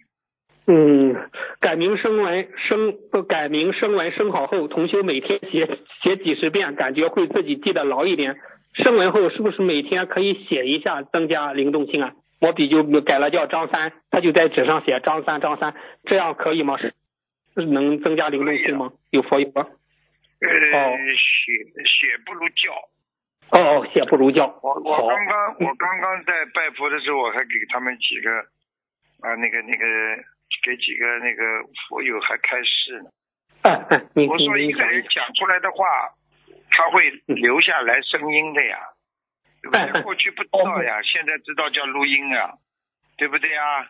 嗯，改名声完声不改名声完声好后，同修每天写写几十遍，感觉会自己记得牢一点。声完后是不是每天可以写一下，增加灵动性啊？我笔就改了叫张三，他就在纸上写张三张三，这样可以吗？是是能增加灵动性吗？有佛有吗？呃，哦写写不如教。哦哦，写不如教。我我，刚刚我刚刚在拜佛的时候，我还给他们几个啊那个那个给几个那个佛友还开示呢。我说一个。人讲出来的话，他会留下来声音的呀，对不对？过去不知道呀，现在知道叫录音啊，对不对呀？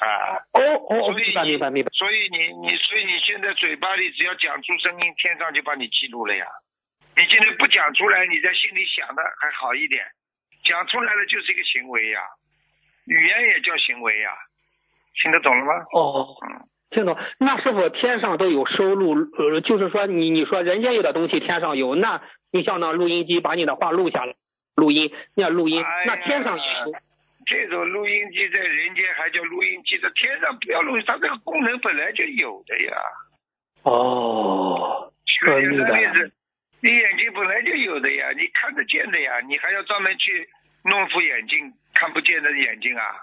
啊，哦哦哦，所以明白明白明白。所以你你所以你现在嘴巴里只要讲出声音，天上就把你记录了呀。你现在不讲出来，你在心里想的还好一点，讲出来了就是一个行为呀，语言也叫行为呀，听得懂了吗？哦，嗯，听懂。那师傅天上都有收录，呃，就是说你你说人间有的东西天上有，那你像那录音机把你的话录下来，录音，那录音，哎那天上也有。这种录音机在人间还叫录音机，在天上不要录音，它这个功能本来就有的呀。哦，举个例子，你眼睛本来就有的呀，你看得见的呀，你还要专门去弄副眼镜，看不见的眼睛啊，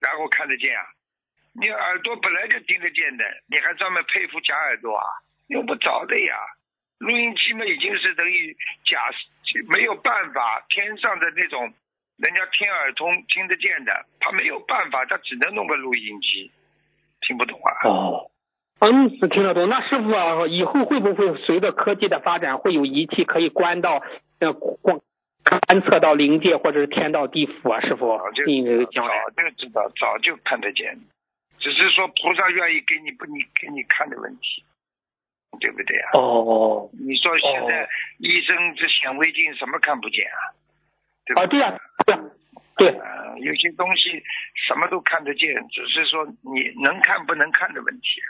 然后看得见啊。你耳朵本来就听得见的，你还专门佩服假耳朵啊，用不着的呀。录音机嘛，已经是等于假，没有办法，天上的那种人家天耳通听得见的，他没有办法，他只能弄个录音机，听不懂啊。哦，嗯，听得懂。那师傅啊，以后会不会随着科技的发展，会有仪器可以关到呃观观测到灵界或者是天道地府啊？师傅早就知道，早就看得见，只是说菩萨愿意给你不你给你看的问题，对不对啊？哦你说现在哦医生这显微镜什么看不见啊？对啊，对啊、对啊、对，呃，有些东西什么都看得见，只是说你能看不能看的问题，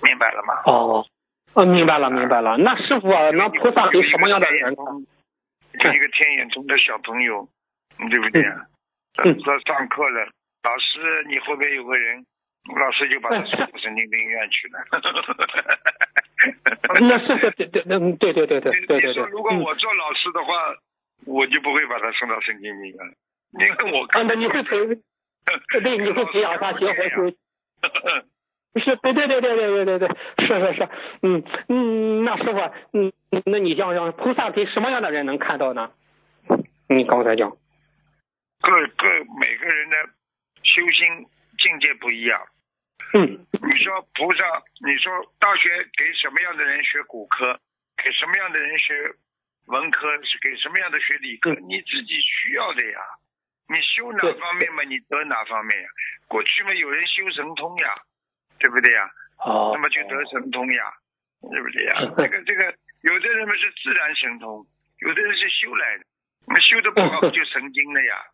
明白了吗？哦，哦，明白了明白了。那师傅啊，那菩萨给什么样的人看？有一个天眼中的小朋友，嗯对不对啊？嗯在上课了，老师你后边有个人，老师就把他嗯送到神经病院去了。那是是对对嗯对对对对对对对你说，如果嗯我做老师的话，我就不会把他送到神经病院，因为我啊，看那你会培，对，你会培养他学佛修。是，对对对对对对对对，是是是，嗯嗯，那师傅，嗯，那你想想，菩萨给什么样的人能看到呢？你刚才讲，各各每个人的修心境界不一样。嗯你说菩萨，你说大学给什么样的人学骨科，给什么样的人学文科，是给什么样的学理科，嗯你自己需要的呀。你修哪方面嘛，你得哪方面呀。过去嘛，有人修神通呀，对不对呀？哦，那么就得神通呀，对不对呀？这个这个，有的人嘛是自然神通，有的人是修来的，那么修的不好 就神经了呀。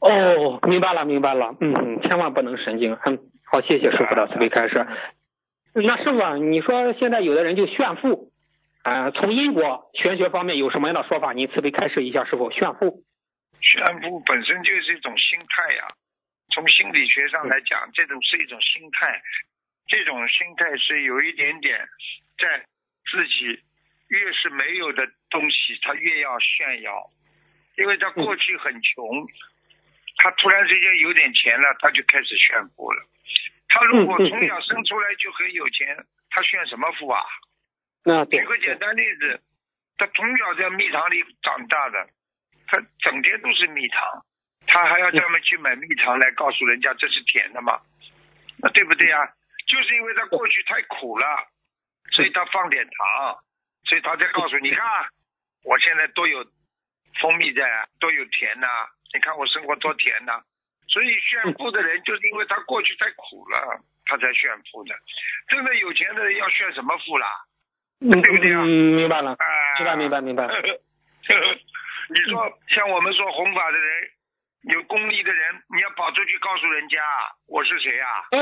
哦，明白了明白了，嗯嗯，千万不能神经，嗯，好，谢谢师傅的慈悲开示。那师傅啊，你说现在有的人就炫富，啊、从因果玄学方面有什么样的说法？你慈悲开示一下，师傅，炫富。炫富本身就是一种心态呀、从心理学上来讲，这种是一种心态，这种心态是有一点点在自己越是没有的东西，他越要炫耀，因为他过去很穷，他突然之间有点钱了，他就开始炫富了。他如果从小生出来就很有钱，他炫什么富啊？那举个简单例子，他从小在蜜糖里长大的，他整天都是蜜糖，他还要专门去买蜜糖来告诉人家这是甜的吗？那对不对啊、就是因为他过去太苦了，所以他放点糖，所以他才告诉你看，我现在都有蜂蜜在，都有甜呐、你看我生活多甜呐、所以炫富的人就是因为他过去太苦了，他才炫富的。真的有钱的人要炫什么富啦？嗯对不对啊嗯，明白了，啊，明白明白明白。你说像我们说弘法的人，有功力的人，你要跑出去告诉人家我是谁啊？哎，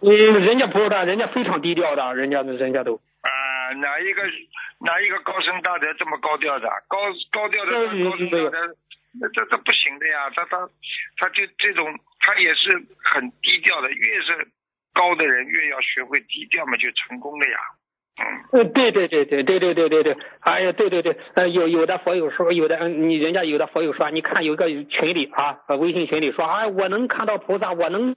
嗯，人家不是的，人家非常低调的，人家人家都。啊，哪一个哪一个高僧大德这么高调的？高高调的嗯高僧大德，那这这不行的呀！他他他就这种，他也是很低调的。越是高的人，越要学会低调嘛，就成功了呀。嗯，呃，对对对对对对对对对，哎呀，对对对，呃，有有的佛友说，有的嗯，你人家有的佛友说，你看有个群里啊，微信群里说，哎，我能看到菩萨，我能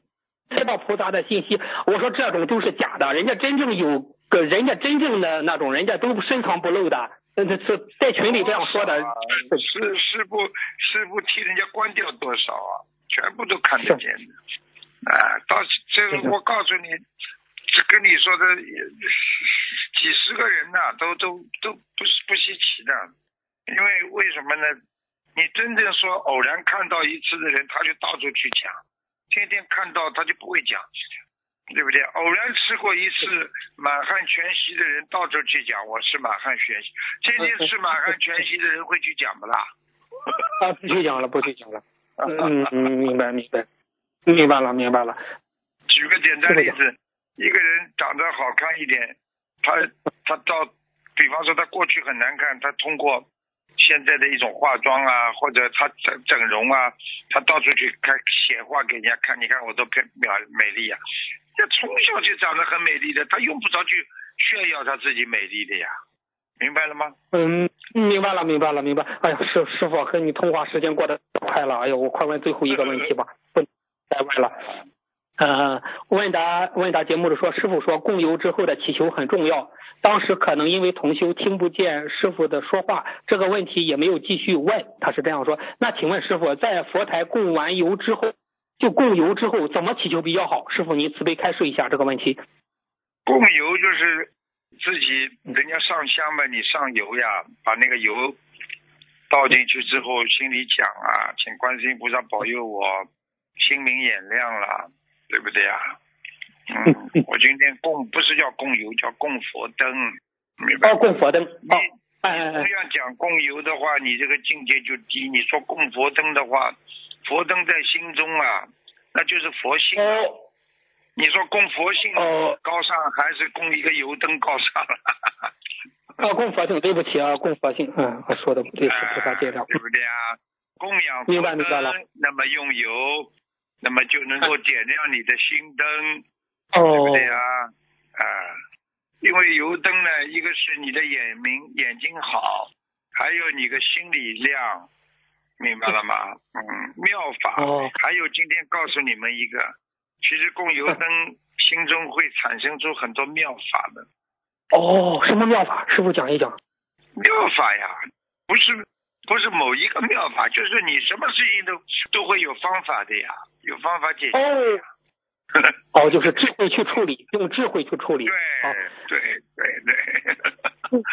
知道菩萨的信息，我说这种都是假的，人家真正有个人家真正的那种，人家都深藏不露的，呃，这是在群里这样说的，是师傅师傅替人家关掉多少啊？全部都看得见的。啊，到这个我告诉你，这跟你说的也几十个人呐、都都都不是不稀奇的，因为为什么呢？你真正说偶然看到一次的人，他就到处去讲，天天看到他就不会讲，对不对？偶然吃过一次满汉全席的人，到处去讲我是满汉全席，天天吃满汉全席的人会去讲不啦？啊，不去讲了，不去讲了，嗯嗯，明白明白，明白了明白了，举个简单例子，一个人长得好看一点，他他到，比方说他过去很难看，他通过现在的一种化妆啊，或者他整整容啊，他到处去看显化给人家看，你看我多漂美美丽呀、这从小就长得很美丽的，她用不着去炫耀她自己美丽的呀，明白了吗？嗯，明白了，明白了，明白。哎呀，师师傅和你通话时间过得快了，哎呦，我快问最后一个问题吧，不再问了。呃，问答问答节目里说，师傅说供油之后的祈求很重要。当时可能因为同修听不见师傅的说话，这个问题也没有继续问。他是这样说。那请问师傅，在佛台供完油之后，就供油之后怎么祈求比较好？师傅您慈悲开示一下这个问题。供油就是自己人家上香嘛，你上油呀，把那个油倒进去之后，心里讲啊，请观世音菩萨保佑我心明眼亮了，对不对呀？嗯，我今天供不是叫供油，叫供佛灯，明白哦，供佛灯。哦，哎哎这哎，样讲供油的话，你这个境界就低。你说供佛灯的话，佛灯在心中啊，那就是佛性。哦你说供佛性哦高尚，还是供一个油灯高尚了？啊，供佛性，对不起啊，供佛性，嗯，我说的不对，是菩萨见谅。对不对啊？供养明佛白明白了，那么用油，那么就能够点亮你的心灯，对哦不，对啊？啊，因为油灯呢，一个是你的眼明眼睛好，还有你的心里亮，明白了吗？嗯，妙法。哦还有今天告诉你们一个，其实供油灯心中会产生出很多妙法的。哦，什么妙法？师傅讲一讲。妙法呀，不是不是某一个妙法，就是你什么事情都都会有方法的呀，有方法解决。哦，哦，就是智慧去处理，用智慧去处理。对好，对对对，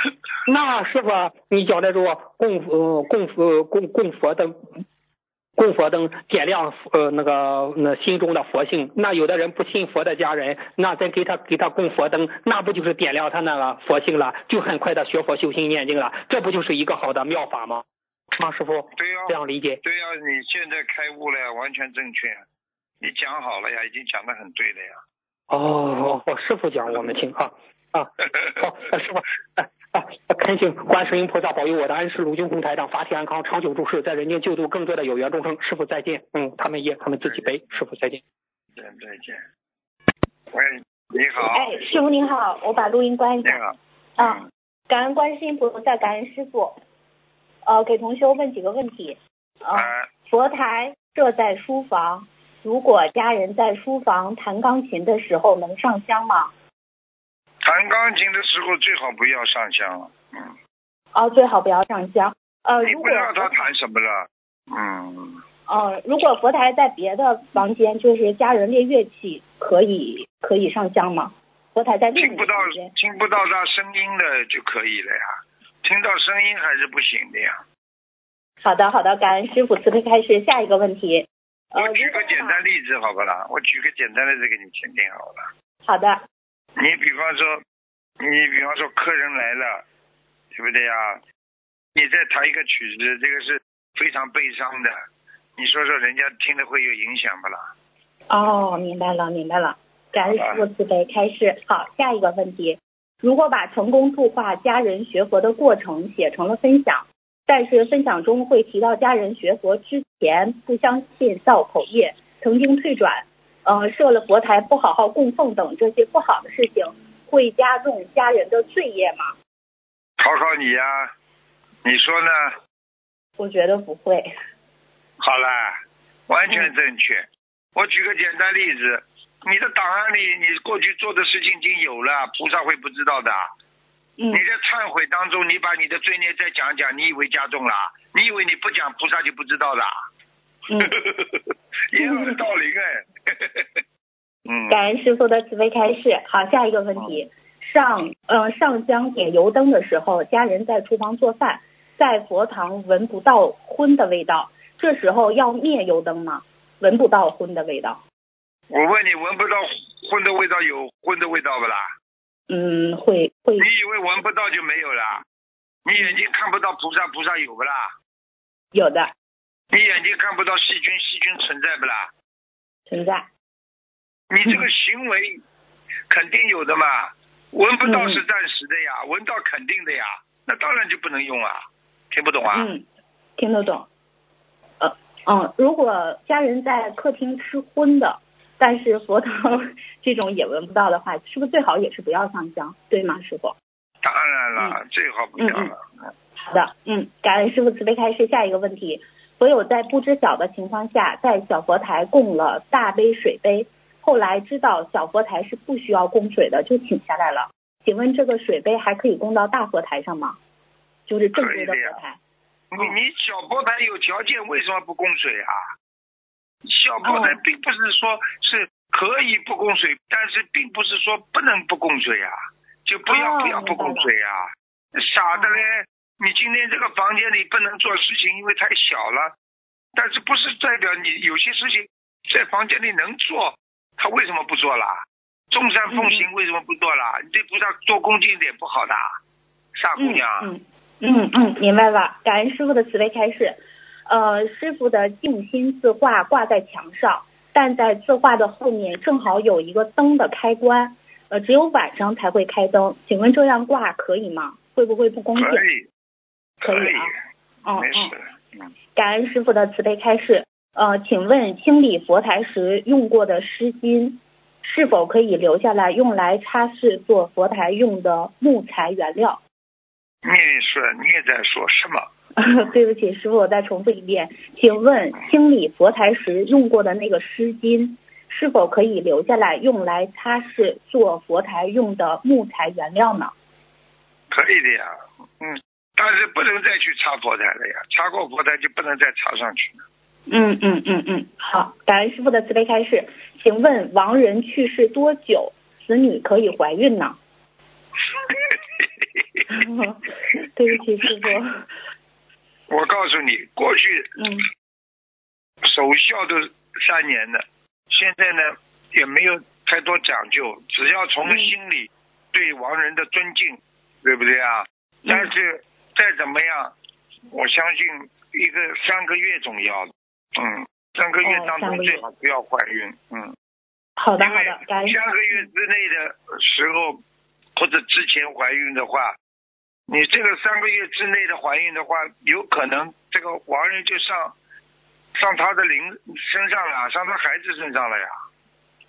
那师傅啊，你讲的这个供呃供佛供供佛灯，供佛灯点亮呃那个那心中的佛性。那有的人不信佛的家人，那再给他给他供佛灯，那不就是点亮他那个佛性了？就很快的学佛修心念经了，这不就是一个好的妙法吗？吗，师傅对呀、这样理解？对呀、你现在开悟了，完全正确。你讲好了呀，已经讲的很对了呀。哦，我师傅讲我们听啊啊。好，呃师傅，啊啊，恳请观世音菩萨保佑我的恩师卢军红台长法体安康，长久住世，在人间救度更多的有缘众生。师傅再见。嗯，他们业他们自己背。师傅再见。再见再见。喂，你好，哎，师傅您好，我把录音关一你下。好。啊，感恩观世音菩萨，感恩师傅。呃，给同修问几个问题。呃，啊，佛台设在书房，如果家人在书房弹钢琴的时候能上香吗？弹钢琴的时候最好不要上香。嗯，哦，最好不要上香。呃，你如果不知道他弹什么了。嗯，呃，如果佛台在别的房间，就是家人练乐器，可以可以上香吗？佛台在另一听不到。听不到他声音的就可以了呀，听到声音还是不行的呀。好的，好的，感恩师傅慈悲开示。下一个问题。呃，我举个简单例子好不啦？我举个简单的例子给你听听好了。好的，你比方说，你比方说客人来了，对不对呀？你再弹一个曲子，这个是非常悲伤的，你说说人家听了会有影响不啦？哦，明白了，明白了。感恩师傅慈悲开示。好，下一个问题：如果把成功度化家人学佛的过程写成了分享，但是分享中会提到家人学佛之前不相信造口业，曾经退转，呃，设了佛台不好好供奉等这些不好的事情，会加重家人的罪业吗？考考你呀、你说呢？我觉得不会。好了，完全正确。我举个简单例子，你的档案里你过去做的事情已经有了，菩萨会不知道的。嗯你在忏悔当中，你把你的罪孽再讲讲，你以为加重了？你以为你不讲，菩萨就不知道了？嗯，一样的道理哎。嗯，感恩师傅的慈悲开示。好，下一个问题，上呃上香点油灯的时候，家人在厨房做饭，在佛堂闻不到荤的味道，这时候要灭油灯吗？闻不到荤的味道，我问你，闻不到荤的味道有荤的味道不啦？嗯，会会你以为闻不到就没有啦？你眼睛看不到菩萨，菩萨有不啦？有的你眼睛看不到细菌，细菌存在不啦？存在。你这个行为肯定有的嘛，闻不到嗯是暂时的呀，闻到肯定的呀，那当然就不能用啊，听不懂啊？嗯，听得懂。呃嗯，如果家人在客厅吃荤的，但是佛堂这种也闻不到的话，是不是最好也是不要上香，对吗，师傅？当然了，最好不要了。好的，嗯，感恩师傅慈悲开示。下一个问题，所有在不知晓的情况下，在小佛台供了大杯水杯，后来知道小佛台是不需要供水的，就请下来了。请问这个水杯还可以供到大佛台上吗？就是正规的佛台。你你小佛台有条件，为什么不供水啊？小佛台并不是说是可以不供水，但是并不是说不能不供水啊，就不要不要不供水啊，傻的嘞！你今天这个房间里不能做事情，因为太小了，但是不是代表你有些事情在房间里能做，他为什么不做了？众山奉行为什么不做了？你对菩萨多恭敬一点不好的，傻姑娘。嗯嗯嗯，明白了。感恩师傅的慈悲开示。呃，师傅的静心字画挂在墙上，但在字画的后面正好有一个灯的开关，呃，只有晚上才会开灯。请问这样挂可以吗？会不会不公平？可以，可以啊。没事。嗯。感恩师傅的慈悲开示。呃，请问清理佛台时用过的湿巾，是否可以留下来用来擦拭做佛台用的木材原料？你说你也在说什么？对不起，师傅，我再重复一遍，请问清理佛台时用过的那个湿巾，是否可以留下来用来擦拭做佛台用的木材原料呢？可以的呀，嗯，但是不能再去擦佛台了呀，擦过佛台就不能再擦上去了。嗯嗯嗯嗯，好，感恩师傅的慈悲开示，请问亡人去世多久，子女可以怀孕呢？对不起，师傅。我告诉你，过去嗯，守孝都三年的，现在呢也没有太多讲究，只要从心里对亡人的尊敬，对不对啊？但是再怎么样，我相信一个三个月总要的，嗯，三个月当中最好不要怀孕，嗯。好的好的，三个月之内的时候或者之前怀孕的话。你这个三个月之内的怀孕的话，有可能这个亡人就上上他的灵身上了，上他孩子身上了呀。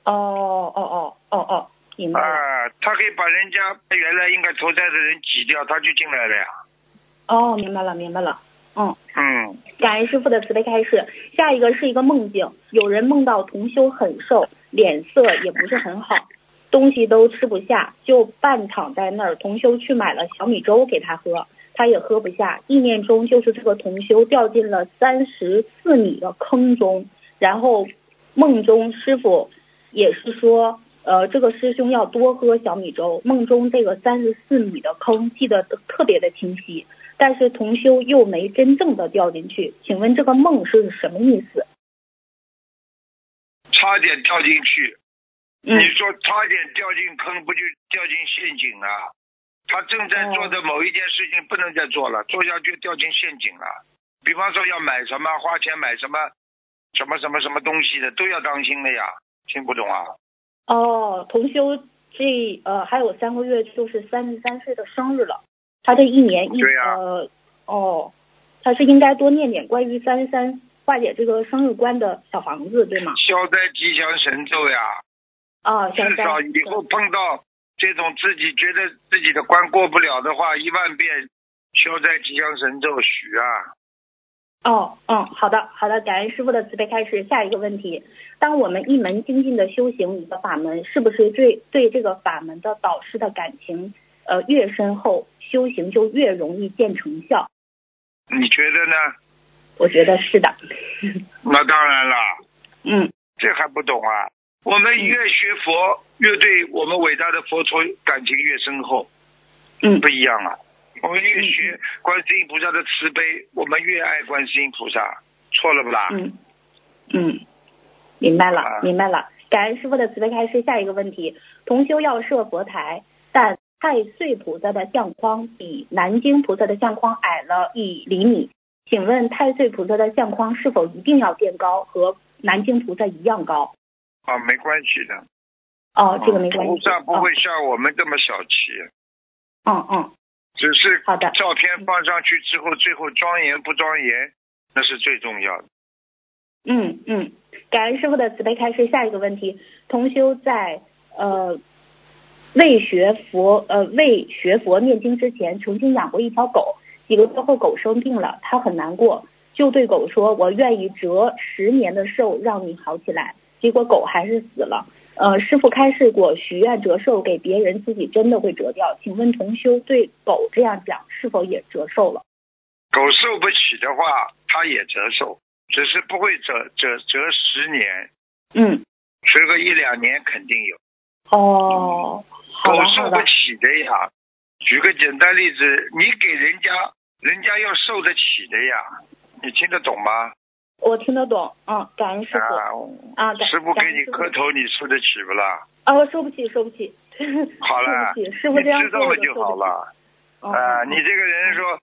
哦哦哦哦哦，明白啊，他可以把人家原来应该投胎的人挤掉，他就进来了呀。哦，明白了，明白了。嗯。嗯。感恩师傅的慈悲开示。下一个是一个梦境，有人梦到同修很瘦，脸色也不是很好。东西都吃不下，就半躺在那儿。同修去买了小米粥给他喝，他也喝不下。意念中就是这个同修掉进了三十四米的坑中，然后梦中师傅也是说，呃，这个师兄要多喝小米粥。梦中这个三十四米的坑记得特别的清晰，但是同修又没真正的掉进去。请问这个梦是什么意思？差点掉进去。你说差点掉进坑，不就掉进陷阱了？他正在做的某一件事情不能再做了，做下去掉进陷阱了。比方说要买什么，花钱买什么，什么什么什么东西的都要当心的呀。听不懂啊？哦，同修这呃还有三个月就是三十三岁的生日了，他这一年一呃哦，他是应该多念点关于三十三化解这个生日关的小房子对吗？消灾吉祥神咒呀。啊，至少以后碰到这种自己觉得自己的关过不了的话，一万遍消灾吉祥神咒许啊。哦，嗯，好的，好的，感恩师傅的慈悲开始。下一个问题，当我们一门精进的修行一个法门，是不是对对这个法门的导师的感情呃越深厚，修行就越容易见成效？你觉得呢？我觉得是的。那当然了。嗯。这还不懂啊？我们越学佛，越对我们伟大的佛陀感情越深厚，嗯，不一样啊。我们越学观世音菩萨的慈悲，我们越爱观世音菩萨，错了不啦？嗯嗯，明白了，明白了。感恩师傅的慈悲开示。下一个问题：同修要设佛台，但太岁菩萨的相框比南京菩萨的相框矮了一厘米，请问太岁菩萨的相框是否一定要垫高，和南京菩萨一样高？啊，没关系的。哦，这个没关系。菩萨不会像我们这么小气。嗯嗯，只是好的照片放上去之后，最后庄严不庄严，那是最重要的。嗯嗯，感恩师傅的慈悲开示。下一个问题，同修在呃未学佛呃未学佛念经之前，曾经养过一条狗，几个月后狗生病了，他很难过，就对狗说：“我愿意折十年的寿让你好起来。”结果狗还是死了。呃，师傅开示过，许愿折寿给别人，自己真的会折掉。请问同修对狗这样讲，是否也折寿了？狗受不起的话，它也折寿，只是不会折折折十年，嗯，折个一两年肯定有。哦，好狗受不起的呀。举个简单例子，你给人家，人家要受得起的呀，你听得懂吗？我听得懂。嗯，感恩师傅。啊，师傅给你磕头，你受得起不啦？啊，我受不起，受不起。好 了，师傅这样你知道了就好。了。哦啊，你这个人说，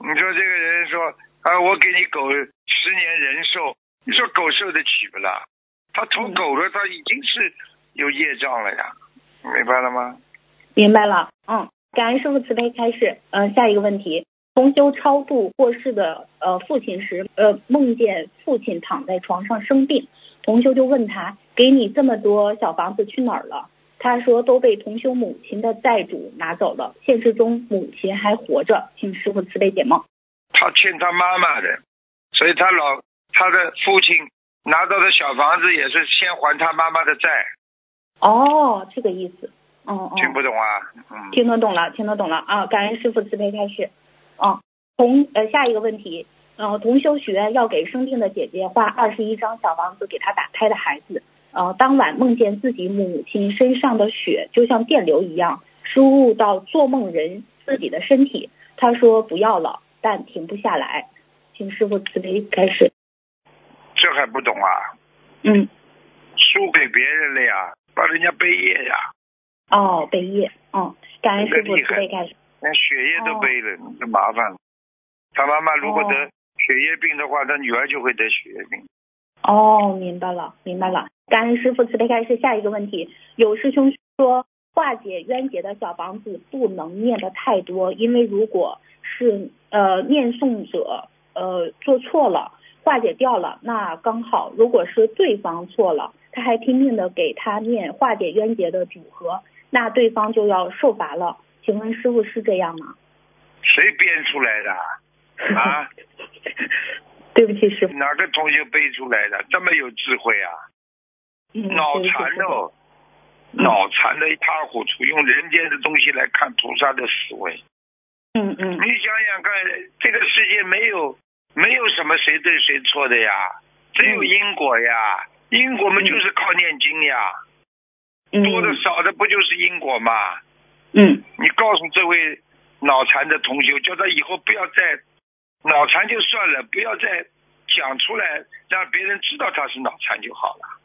你说这个人说啊，我给你狗十年人寿，你说狗受得起不啦？他投嗯狗了，他已经是有业障了呀，明白了吗？明白了。嗯，感恩师傅慈悲开示。嗯、下一个问题，同修超度过世的呃父亲时，呃梦见父亲躺在床上生病，同修就问他，给你这么多小房子去哪儿了？他说都被同修母亲的债主拿走了，现实中母亲还活着，请师傅慈悲解梦。他欠他妈妈的，所以他老他的父亲拿到的小房子也是先还他妈妈的债，哦，这个意思。哦哦。听不懂啊？嗯，听得懂了，听得懂了啊！感恩师傅慈悲开示。啊，同呃下一个问题，呃，同修许愿要给生病的姐姐画二十一张小房子给她打胎的孩子。呃，当晚梦见自己母亲身上的血就像电流一样输入到做梦人自己的身体。他说不要了，但停不下来，请师傅慈悲开始。这还不懂啊？嗯，输给别人了呀，帮人家背业呀，哦，背业，嗯，感恩师傅慈悲开示。连血液都背了，这麻烦了。他妈妈如果得哦血液病的话，他女儿就会得血液病。哦，明白了，明白了。感恩师傅慈悲开示。下一个问题，有师兄说化解冤结的小房子不能念的太多，因为如果是呃念诵者呃做错了，化解掉了，那刚好；如果是对方错了，他还拼命的给他念化解冤结的组合，那对方就要受罚了。请问师傅是这样吗？谁编出来的？啊？对不起，师傅。哪个同学背出来的？这么有智慧啊？嗯，脑残哦，嗯脑残的一塌糊涂，用人间的东西来看菩萨的思维。嗯嗯你想想看，这个世界没有没有什么谁对谁错的呀，只有因果呀。因果嘛，就是靠念经呀，嗯，多的少的不就是因果吗？嗯你告诉这位脑残的同学，叫他以后不要再脑残就算了，不要再讲出来，让别人知道他是脑残就好了。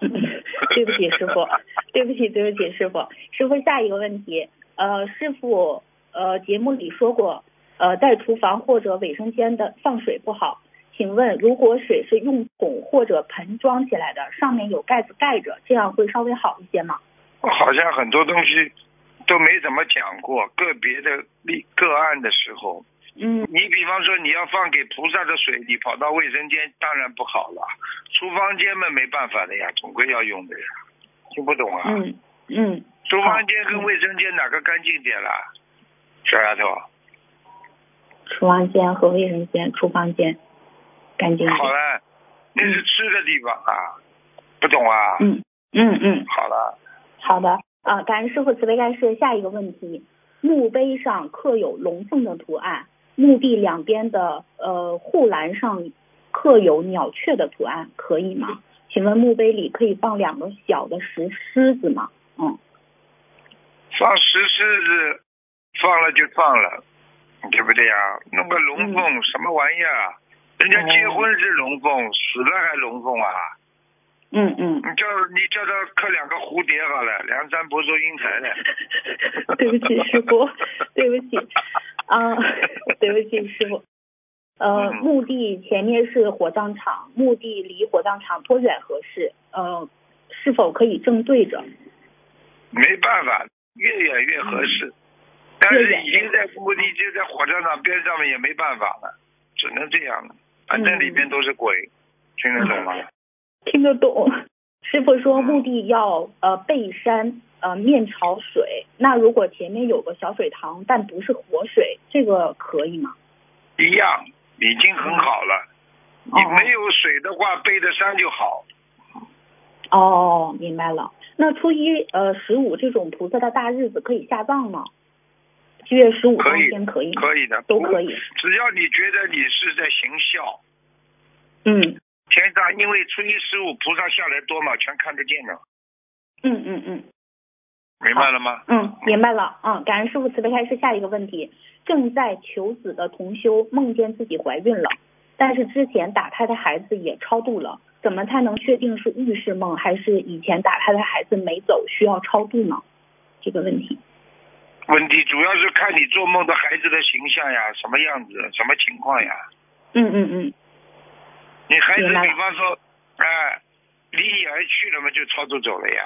嗯，对不起，师傅，对不起，对不起，师傅。师傅，下一个问题，呃，师傅，呃，节目里说过，呃，在厨房或者卫生间的放水不好。请问，如果水是用桶或者盆装起来的，上面有盖子盖着，这样会稍微好一些吗？好像很多东西都没怎么讲过，个别的例个案的时候，嗯你比方说你要放给菩萨的水，你跑到卫生间当然不好了，厨房间嘛没办法的呀，总归要用的呀，听不懂啊？嗯嗯，厨房间跟卫生间哪个干净点啦？小丫头，厨房间和卫生间，厨房间干净。好了，那是吃的地方啊，不懂啊？嗯嗯嗯，好了，好的，啊，感恩师傅慈悲开示。下一个问题，墓碑上刻有龙凤的图案，墓地两边的呃护栏上刻有鸟雀的图案，可以吗？请问墓碑里可以放两个小的石狮子吗？嗯，放石狮子，放了就放了，对不对呀？弄个龙凤、什么玩意儿啊？人家结婚是龙凤，死了还龙凤啊？嗯嗯，你叫你叫他刻两个蝴蝶好了，梁山伯祝英台的。对不起师傅，对不起，啊，对不起师傅。呃，嗯墓地前面是火葬场，墓地离火葬场多远合适？呃，是否可以正对着？没办法，越远越合适。但是已经在墓地就在火葬场边上面也没办法了，只能这样了。反正里面都是鬼，听得懂吗？听得懂。师傅说墓地要呃背山呃面朝水，那如果前面有个小水塘，但不是活水，这个可以吗？一样，已经很好了。你哦没有水的话，背着山就好。哦，明白了。那初一呃十五这种菩萨的大日子可以下葬吗？七月十五当天可以？可以的，都可以。只要你觉得你是在行孝，嗯天上因为初一十五菩萨下来多嘛，全看得见了，嗯嗯嗯明白了吗？嗯，明白了。嗯，感恩师傅慈悲开示。下一个问题，正在求子的同修梦见自己怀孕了，但是之前打胎的孩子也超度了，怎么才能确定是预示梦还是以前打胎的孩子没走需要超度呢？这个问题。问题主要是看你做梦的孩子的形象呀，什么样子，什么情况呀？嗯嗯嗯你孩子比方说，哎、离你而去了嘛，就超度走了呀，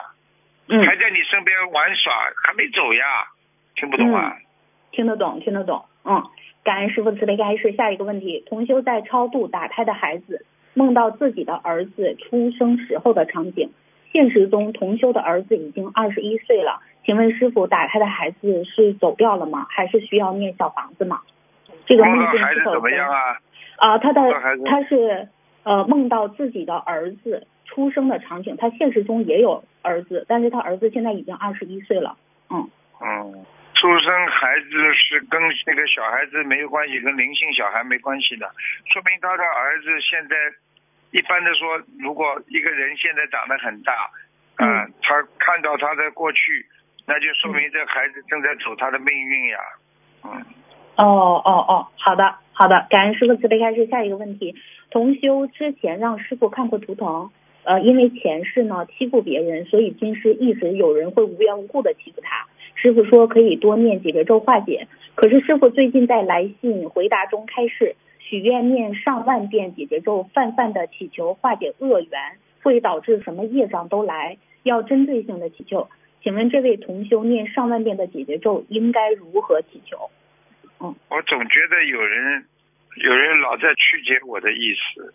嗯。还在你身边玩耍，还没走呀，听不懂啊？听得懂，听得懂。嗯，感恩师傅慈悲开示。下一个问题，同修在超度打胎的孩子，梦到自己的儿子出生时候的场景。现实中，同修的儿子已经二十一岁了，请问师傅，打胎的孩子是走掉了吗？还是需要念小房子吗？这个孩子境是否怎么样啊？啊，他的他是呃梦到自己的儿子出生的场景，他现实中也有儿子，但是他儿子现在已经二十一岁了。嗯嗯，出生孩子是跟那个小孩子没有关系，跟灵性小孩没关系的，说明他的儿子现在一般的说，如果一个人现在长得很大，啊、嗯他看到他的过去，那就说明这孩子正在走他的命运呀。嗯，哦哦哦，好的好的，感恩师傅慈悲开示。下一个问题，同修之前让师傅看过图腾，呃，因为前世呢欺负别人，所以今世一直有人会无缘无故的欺负他。师傅说可以多念解结咒化解，可是师傅最近在来信回答中开示，许愿念上万遍解结咒，泛泛的祈求化解恶缘，会导致什么业障都来，要针对性的祈求。请问这位同修念上万遍的解结咒应该如何祈求？嗯我总觉得有人有人老在曲解我的意思，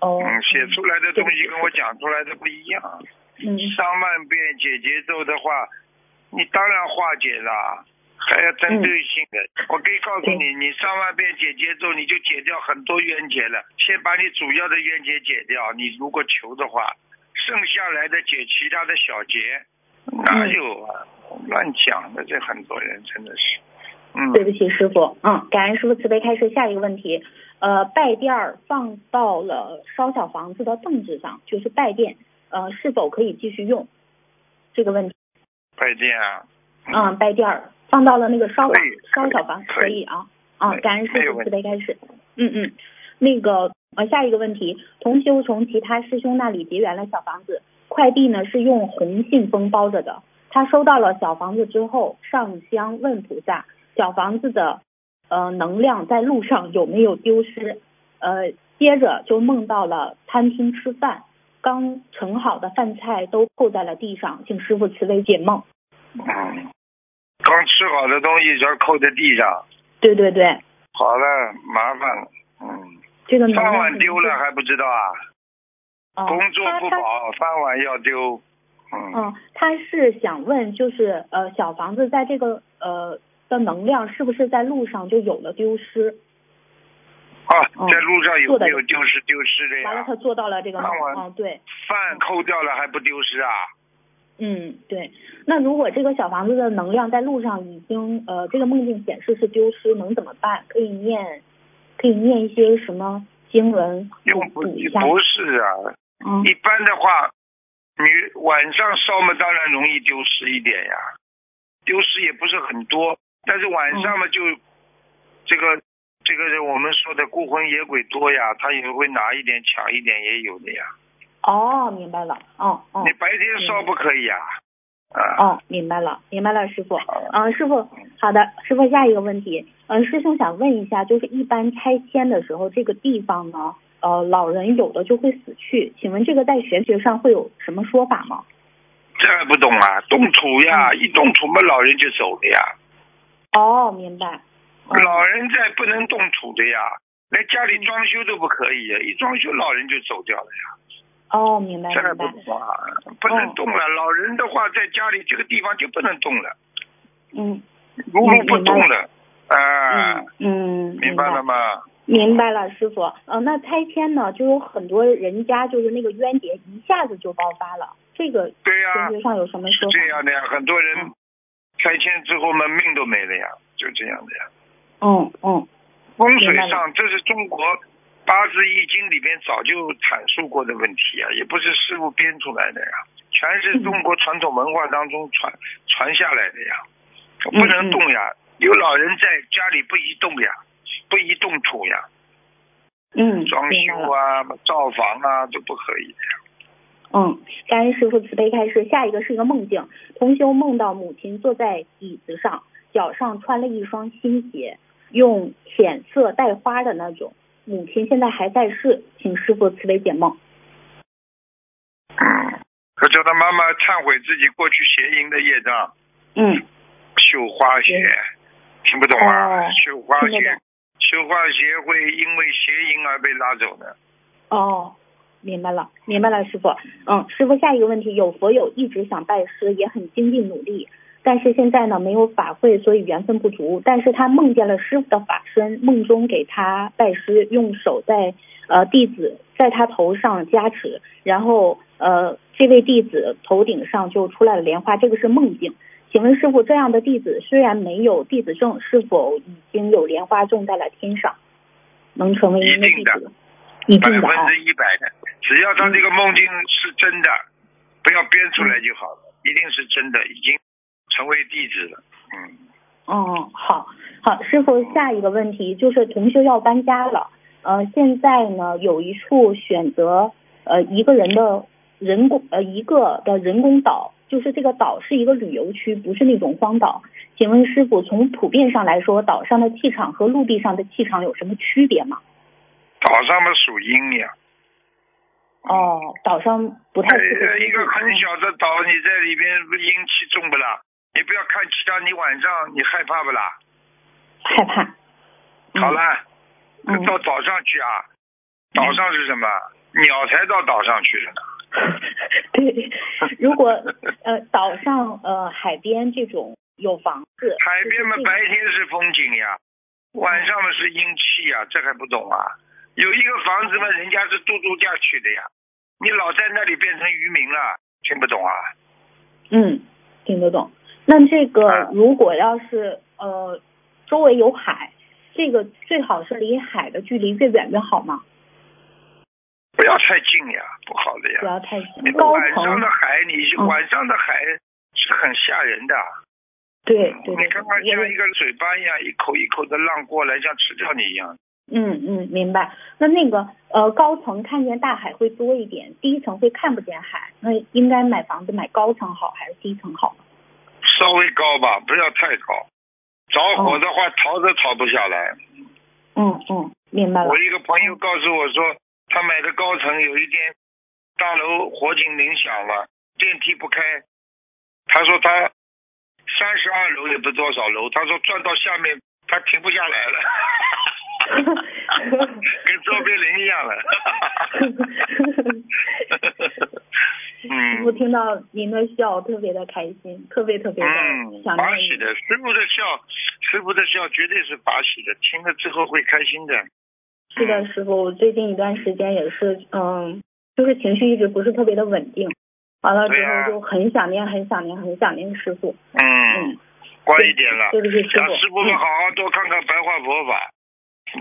哦，嗯，写出来的东西跟我讲出来的不一样。嗯上万遍解节奏的话，你当然化解了，还要针对性的。我可以告诉你，你上万遍解节奏，你就解掉很多冤结了。先把你主要的冤结解掉，你如果求的话，剩下来的解其他的小结，哪有啊？乱讲的，这很多人真的是。嗯，对不起，师傅。嗯，感恩师傅慈悲开示。下一个问题，呃，拜垫儿放到了烧小房子的凳子上，就是拜垫，呃，是否可以继续用？这个问题。拜垫啊。嗯，拜垫儿放到了那个烧房烧小房可以啊。啊，感恩师傅慈悲开示。嗯嗯，那个呃，下一个问题，同修从其他师兄那里结缘了小房子，快递呢是用红信封包着的。他收到了小房子之后，上香问菩萨，小房子的呃能量在路上有没有丢失？呃，接着就梦到了餐厅吃饭，刚盛好的饭菜都扣在了地上，请师傅慈悲解梦。嗯，刚吃好的东西全扣在地上，对对对，好了，麻烦了。嗯，这个饭碗丢了还不知道啊？哦工作不保，饭碗要丢。嗯，嗯，他是想问，就是呃，小房子在这个呃的能量是不是在路上就有了丢失？啊，嗯在路上有没有丢失丢失的呀？完了，他做到了这个梦对，饭扣掉了还不丢失啊？嗯，对。那如果这个小房子的能量在路上已经呃，这个梦境显示是丢失，能怎么办？可以念，可以念一些什么经文补用不补一下？不是啊，嗯一般的话，你晚上烧嘛，当然容易丢失一点呀，丢失也不是很多，但是晚上嘛就、这个这个我们说的孤魂野鬼多呀，他也会拿一点抢一点也有的呀。哦，明白了。哦哦你白天烧不可以呀？啊，哦，明白了，明白了，师傅。嗯，师傅，好的，师傅，下一个问题，嗯，师兄想问一下，就是一般拆迁的时候，这个地方呢，呃，老人有的就会死去，请问这个在玄学上会有什么说法吗？这还不懂啊？动土呀，嗯一动土嘛，老人就走了呀。哦，明白。哦老人在不能动土的呀，连家里装修都不可以，一装修老人就走掉了呀。哦，明白明白。不懂啊？不能动了，老人的话在家里这个地方就不能动了，嗯如如不动了，啊，嗯嗯，明白了吗？明白了，师傅。呃，那拆迁呢，就有很多人家就是那个冤结一下子就爆发了，这个对呀、上有什么是说法？这样的呀，很多人嗯拆迁之后嘛，命都没了呀，就这样的呀。嗯嗯风水上，这是中国八字易经里边早就阐述过的问题啊，也不是师傅编出来的呀，全是中国传统文化当中传传下来的呀，嗯不能动呀，有老人在家里不宜动呀，不宜动土呀，嗯，装。修啊、造房啊都不可以的呀。嗯，感恩师傅慈悲开示。下一个是一个梦境，同修梦到母亲坐在椅子上，脚上穿了一双新鞋，用浅色带花的那种。母亲现在还在世，请师傅慈悲解梦。可叫他妈妈忏悔自己过去邪淫的业障，嗯绣花鞋，听不懂啊？哦绣花鞋绣花鞋会因为邪淫而被拉走的。哦，明白了，明白了，师傅。嗯，师傅，下一个问题，有佛友一直想拜师，也很精进努力，但是现在呢没有法会，所以缘分不足。但是他梦见了师傅的法身，梦中给他拜师，用手在呃弟子在他头上加持，然后呃这位弟子头顶上就出来了莲花，这个是梦境。请问师傅，这样的弟子虽然没有弟子证，是否已经有莲花种在了天上，能成为您的弟子？一定的啊。分之一百的，只要他这个梦境是真的，不要编出来就好了，一定是真的，已经成为弟子了。嗯，哦，好，好，师傅，下一个问题就是同修要搬家了，呃，现在呢有一处选择呃一个人的人工呃一个的人工岛，就是这个岛是一个旅游区，不是那种荒岛。请问师傅，从普遍上来说，岛上的气场和陆地上的气场有什么区别吗？岛上嘛属阴呀，哦，岛上不太适合呃，一个很小的岛，你在里边阴气重不啦？你不要看其他，你晚上你害怕不啦？害怕。嗯好了，嗯到岛上去啊！岛上是什么？鸟才到岛上去的呢。对，如果呃岛上呃海边这种有房子，海边嘛，白天是风景呀，晚上嘛是阴气呀，这还不懂啊？有一个房子嘛，人家是度度假去的呀，你老在那里变成渔民了，听不懂啊？嗯，听得懂。那这个啊如果要是呃周围有海，这个最好是离海的距离越远越好吗？不要太近呀，不好的呀不。要太近你。高晚上的海，你嗯晚上的海是很吓人的。对对对你看看对，像一个嘴巴一样，一口一口的浪过来，像吃掉你一样。嗯嗯，明白。那那个呃高层看见大海会多一点，低层会看不见海。那应该买房子买高层好还是低层好？稍微高吧，不要太高。着火的话，逃都逃不下来。嗯嗯，明白了我。一个朋友告诉我说，他买的高层有一天大楼火警铃响了，电梯不开，他说他三十二楼也不多少楼，他说转到下面他停不下来了，跟周别人一样了。师傅听到您的笑，特别的开心，特别特别的嗯，想念你。法喜的，师傅的笑，师傅的笑绝对是法喜的，听了之后会开心的。是的，师傅，我最近一段时间也是，嗯，就是情绪一直不是特别的稳定，完了之后就很想念，很想念，很想念师傅。嗯嗯，，乖一点了，对不起，师傅。让师傅们嗯好好多看看白话佛法。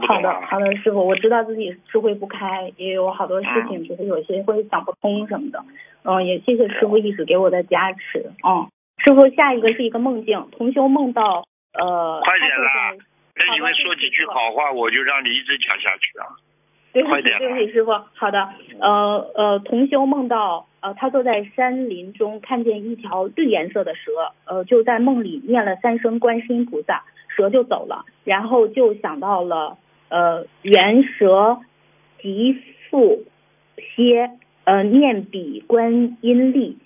好的？好的，师傅，我知道自己智慧不开，也有好多事嗯情，就是有些会想不通什么的。嗯，也谢谢师傅一直给我的加持。嗯，师傅，下一个是一个梦境，同修梦到呃，快点啦在别以为说几句好话，我就让你一直讲下去啊！对不起，对不起，师傅。好的，呃呃，同修梦到呃，他坐在山林中，看见一条绿颜色的蛇，呃，就在梦里念了三声观世音菩萨，蛇就走了，然后就想到了呃元蛇吉复歇，呃念彼观音力，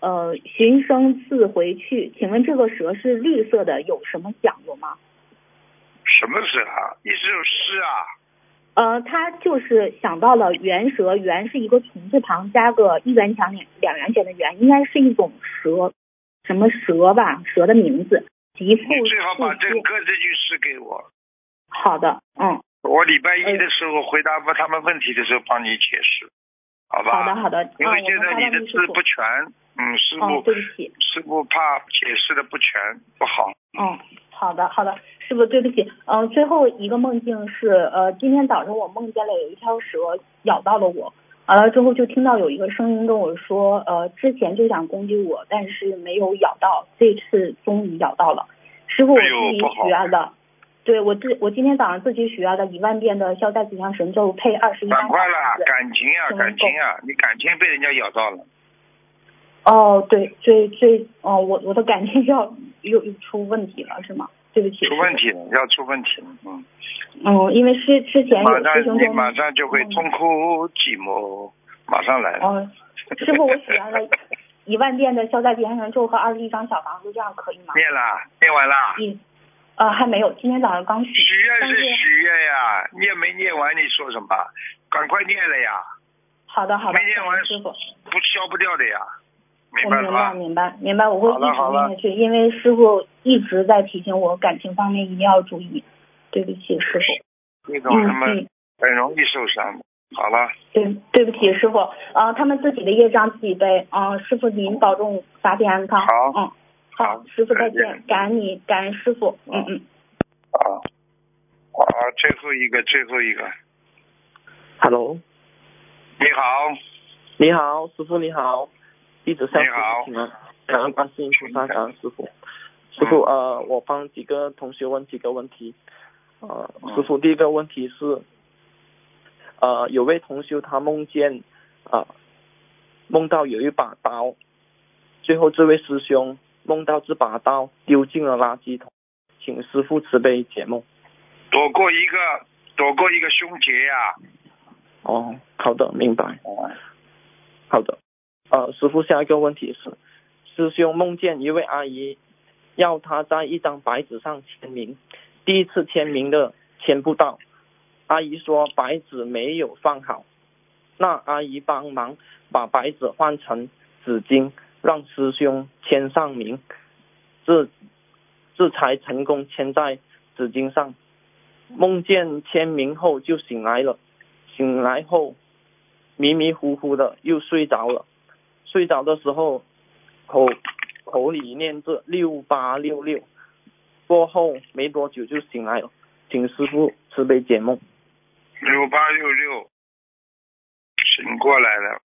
呃，寻声自回去，请问这个蛇是绿色的，有什么讲究吗？什么蛇啊？一首诗啊？呃，他就是想到了元蛇，元是一个虫字旁加个一元钱两两元钱的元，应该是一种蛇，什么蛇吧？蛇的名字。你最好把这歌这句诗给我。好的，嗯。我礼拜一的时候回答他们问题的时候帮你解释，好吧？好的，好的。因为现在你的字不全，嗯，师傅，对不起，师傅怕解释的不全不好。嗯，好的，好的，师傅对不起。嗯，最后一个梦境是，呃，今天早上我梦见了有一条蛇咬到了我，完了之后就听到有一个声音跟我说，呃，之前就想攻击我，但是没有咬到，这次终于咬到了。师傅，我自己许愿的。对我自我今天早上自己许愿的一万遍的消灾吉祥神咒配二十一张赶快了，感情啊，感情啊，你感情被人家咬到了。哦，对，最最哦，我我的感情要又又出问题了，是吗？对不起。出问题了，要出问题了，嗯。嗯，因为是之前有师兄你马上就会痛苦寂寞，马上来了。哦，师傅，我许愿了一万遍的消灾吉祥神咒和二十一张小房子，这样可以吗？念了，念完了。嗯。呃，还没有，今天早上刚许。许愿是许愿呀，念没念完？你说什么？赶快念了呀！好的，好的。没念完，师傅不消不掉的呀。我明白，明白，明白，我会一直念下去，因为师傅一直在提醒我感情方面一定要注意。对不起，师傅。那种什么很容易受伤。好了。对，对不起，师傅。呃，他们自己的业障自己背。嗯，师傅您保重，法体安康。好。嗯。好，师傅再见，感恩你，感恩师傅，嗯嗯。好，好，最后一个，最后一个。Hello。你好。你好，师傅你好，一直向师傅请安，感恩观世音菩萨，感恩师傅。师傅呃，我帮几个同学问几个问题。呃，师傅第一个问题是，呃，有位同学他梦见啊，梦到有一把刀，最后这位师兄。梦到这把刀丢进了垃圾桶，请师傅慈悲解梦。躲过一个，躲过一个凶劫呀。哦，好的，明白。好的，呃，师傅下一个问题是，师兄梦见一位阿姨要他在一张白纸上签名，第一次签名的签不到，阿姨说白纸没有放好，那阿姨帮忙把白纸换成纸巾。让师兄签上名，这这才成功签在纸巾上。梦见签名后就醒来了，醒来后迷迷糊糊的又睡着了。睡着的时候口口里念着六八六六，过后没多久就醒来了，请师傅慈悲解梦。六八六六，醒过来了，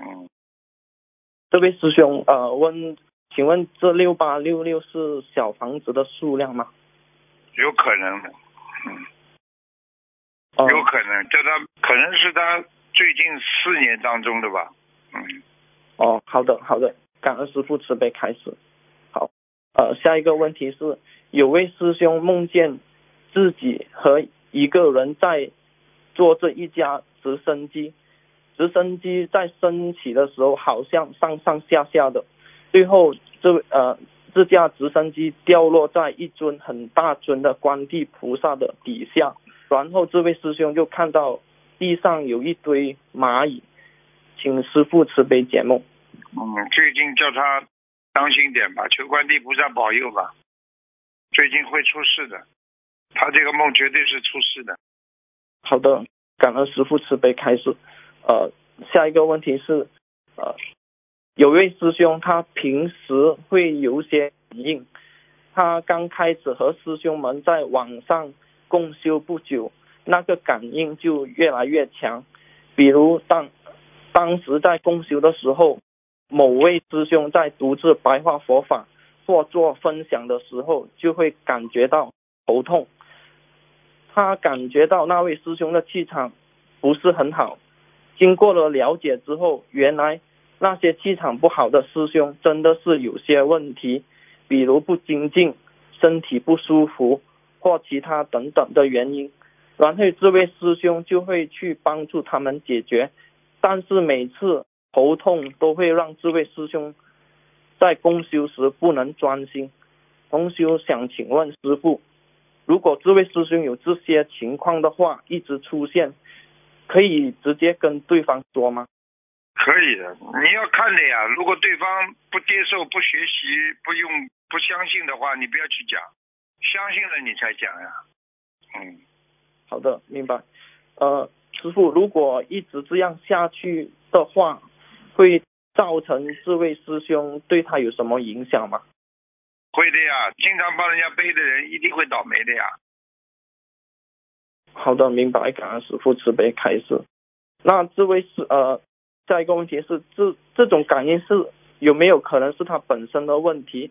嗯。这位师兄，呃，问，请问这六八六六是小房子的数量吗？有可能的，嗯，有可能，这他可能是他最近四年当中的吧，嗯。哦，好的，好的，感恩师傅慈悲开始。好，呃，下一个问题是，有位师兄梦见自己和一个人在坐着一架直升机。直升机在升起的时候，好像上上下下的，最后这呃这架直升机掉落在一尊很大尊的观地菩萨的底下，然后这位师兄就看到地上有一堆蚂蚁，请师傅慈悲解梦。嗯，最近叫他当心点吧，求观地菩萨保佑吧，最近会出事的，他这个梦绝对是出事的。好的，感恩师傅慈悲开示。呃，下一个问题是，呃，有位师兄他平时会有些反应，他刚开始和师兄们在网上共修不久，那个感应就越来越强。比如当当时在共修的时候，某位师兄在独自白话佛法或做分享的时候，就会感觉到头痛。他感觉到那位师兄的气场不是很好。经过了了解之后，原来那些气场不好的师兄真的是有些问题，比如不精进、身体不舒服或其他等等的原因。然后这位师兄就会去帮助他们解决，但是每次头痛都会让这位师兄在公修时不能专心。同修想请问师傅，如果这位师兄有这些情况的话，一直出现，可以直接跟对方说吗？可以的，你要看的呀。如果对方不接受、不学习、不用、不相信的话，你不要去讲，相信了你才讲呀。嗯，好的，明白。呃，师傅，如果一直这样下去的话，会造成这位师兄对他有什么影响吗？会的呀，经常帮人家背的人一定会倒霉的呀。好的，明白。感恩师傅慈悲开示。那这位是呃，下一个问题是，这这种感应是有没有可能是他本身的问题？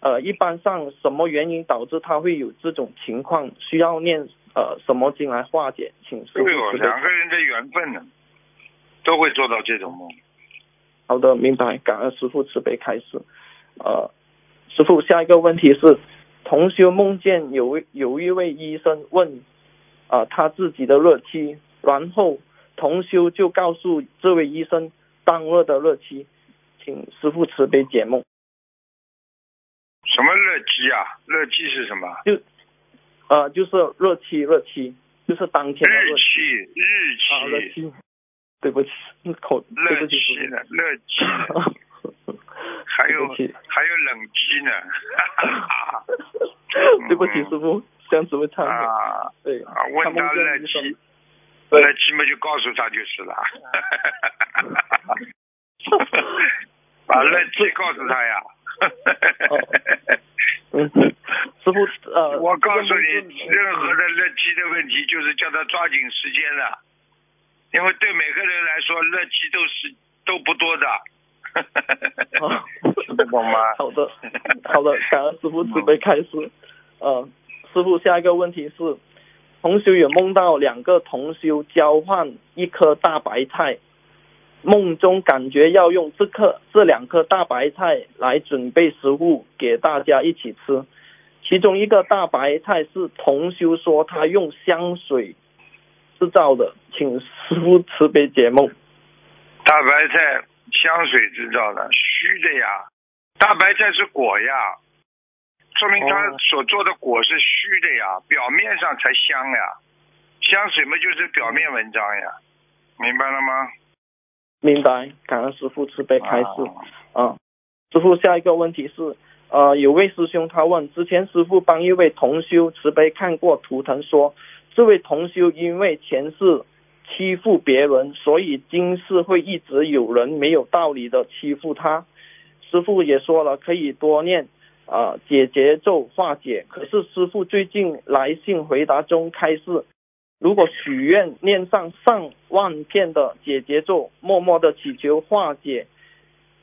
呃，一般上什么原因导致他会有这种情况？需要念呃什么经来化解？请师傅两个人的缘分呢，都会做到这种梦。好的，明白。感恩师傅慈悲开示。呃。师傅，下一个问题是，同修梦见有有一位医生问啊他自己的日期，然后同修就告诉这位医生当日的日期，请师傅慈悲解梦。什么日期啊？日期是什么？就呃就是热期热期，就是当天的日期日期对不起口日期的日期。还有还有冷气呢，对不起师傅，这样子会差啊，对啊，问他热气，热气嘛就告诉他就是了，把热气告诉他呀，嗯，师傅呃，我告诉你，任何的热气的问题，就是叫他抓紧时间了，因为对每个人来说，热气都是都不多的。懂吗？好的，好的，感恩师傅准备开始。呃，师傅，下一个问题是，同修有梦到两个同修交换一颗大白菜，梦中感觉要用这颗这两颗大白菜来准备食物给大家一起吃。其中一个大白菜是同修说他用香水制造的，请师傅慈悲解梦。大白菜。香水制造的虚的呀，大白菜是果呀，说明他所做的果是虚的呀，表面上才香呀，香水嘛就是表面文章呀，明白了吗？明白，感恩师傅慈悲开示啊。师傅，下一个问题是，呃，有位师兄他问，之前师傅帮一位同修慈悲看过图腾，说这位同修因为前世。欺负别人，所以今世会一直有人没有道理的欺负他。师傅也说了，可以多念啊解结咒化解。可是师傅最近来信回答中开示，如果许愿念上上万片的解结咒，默默的祈求化解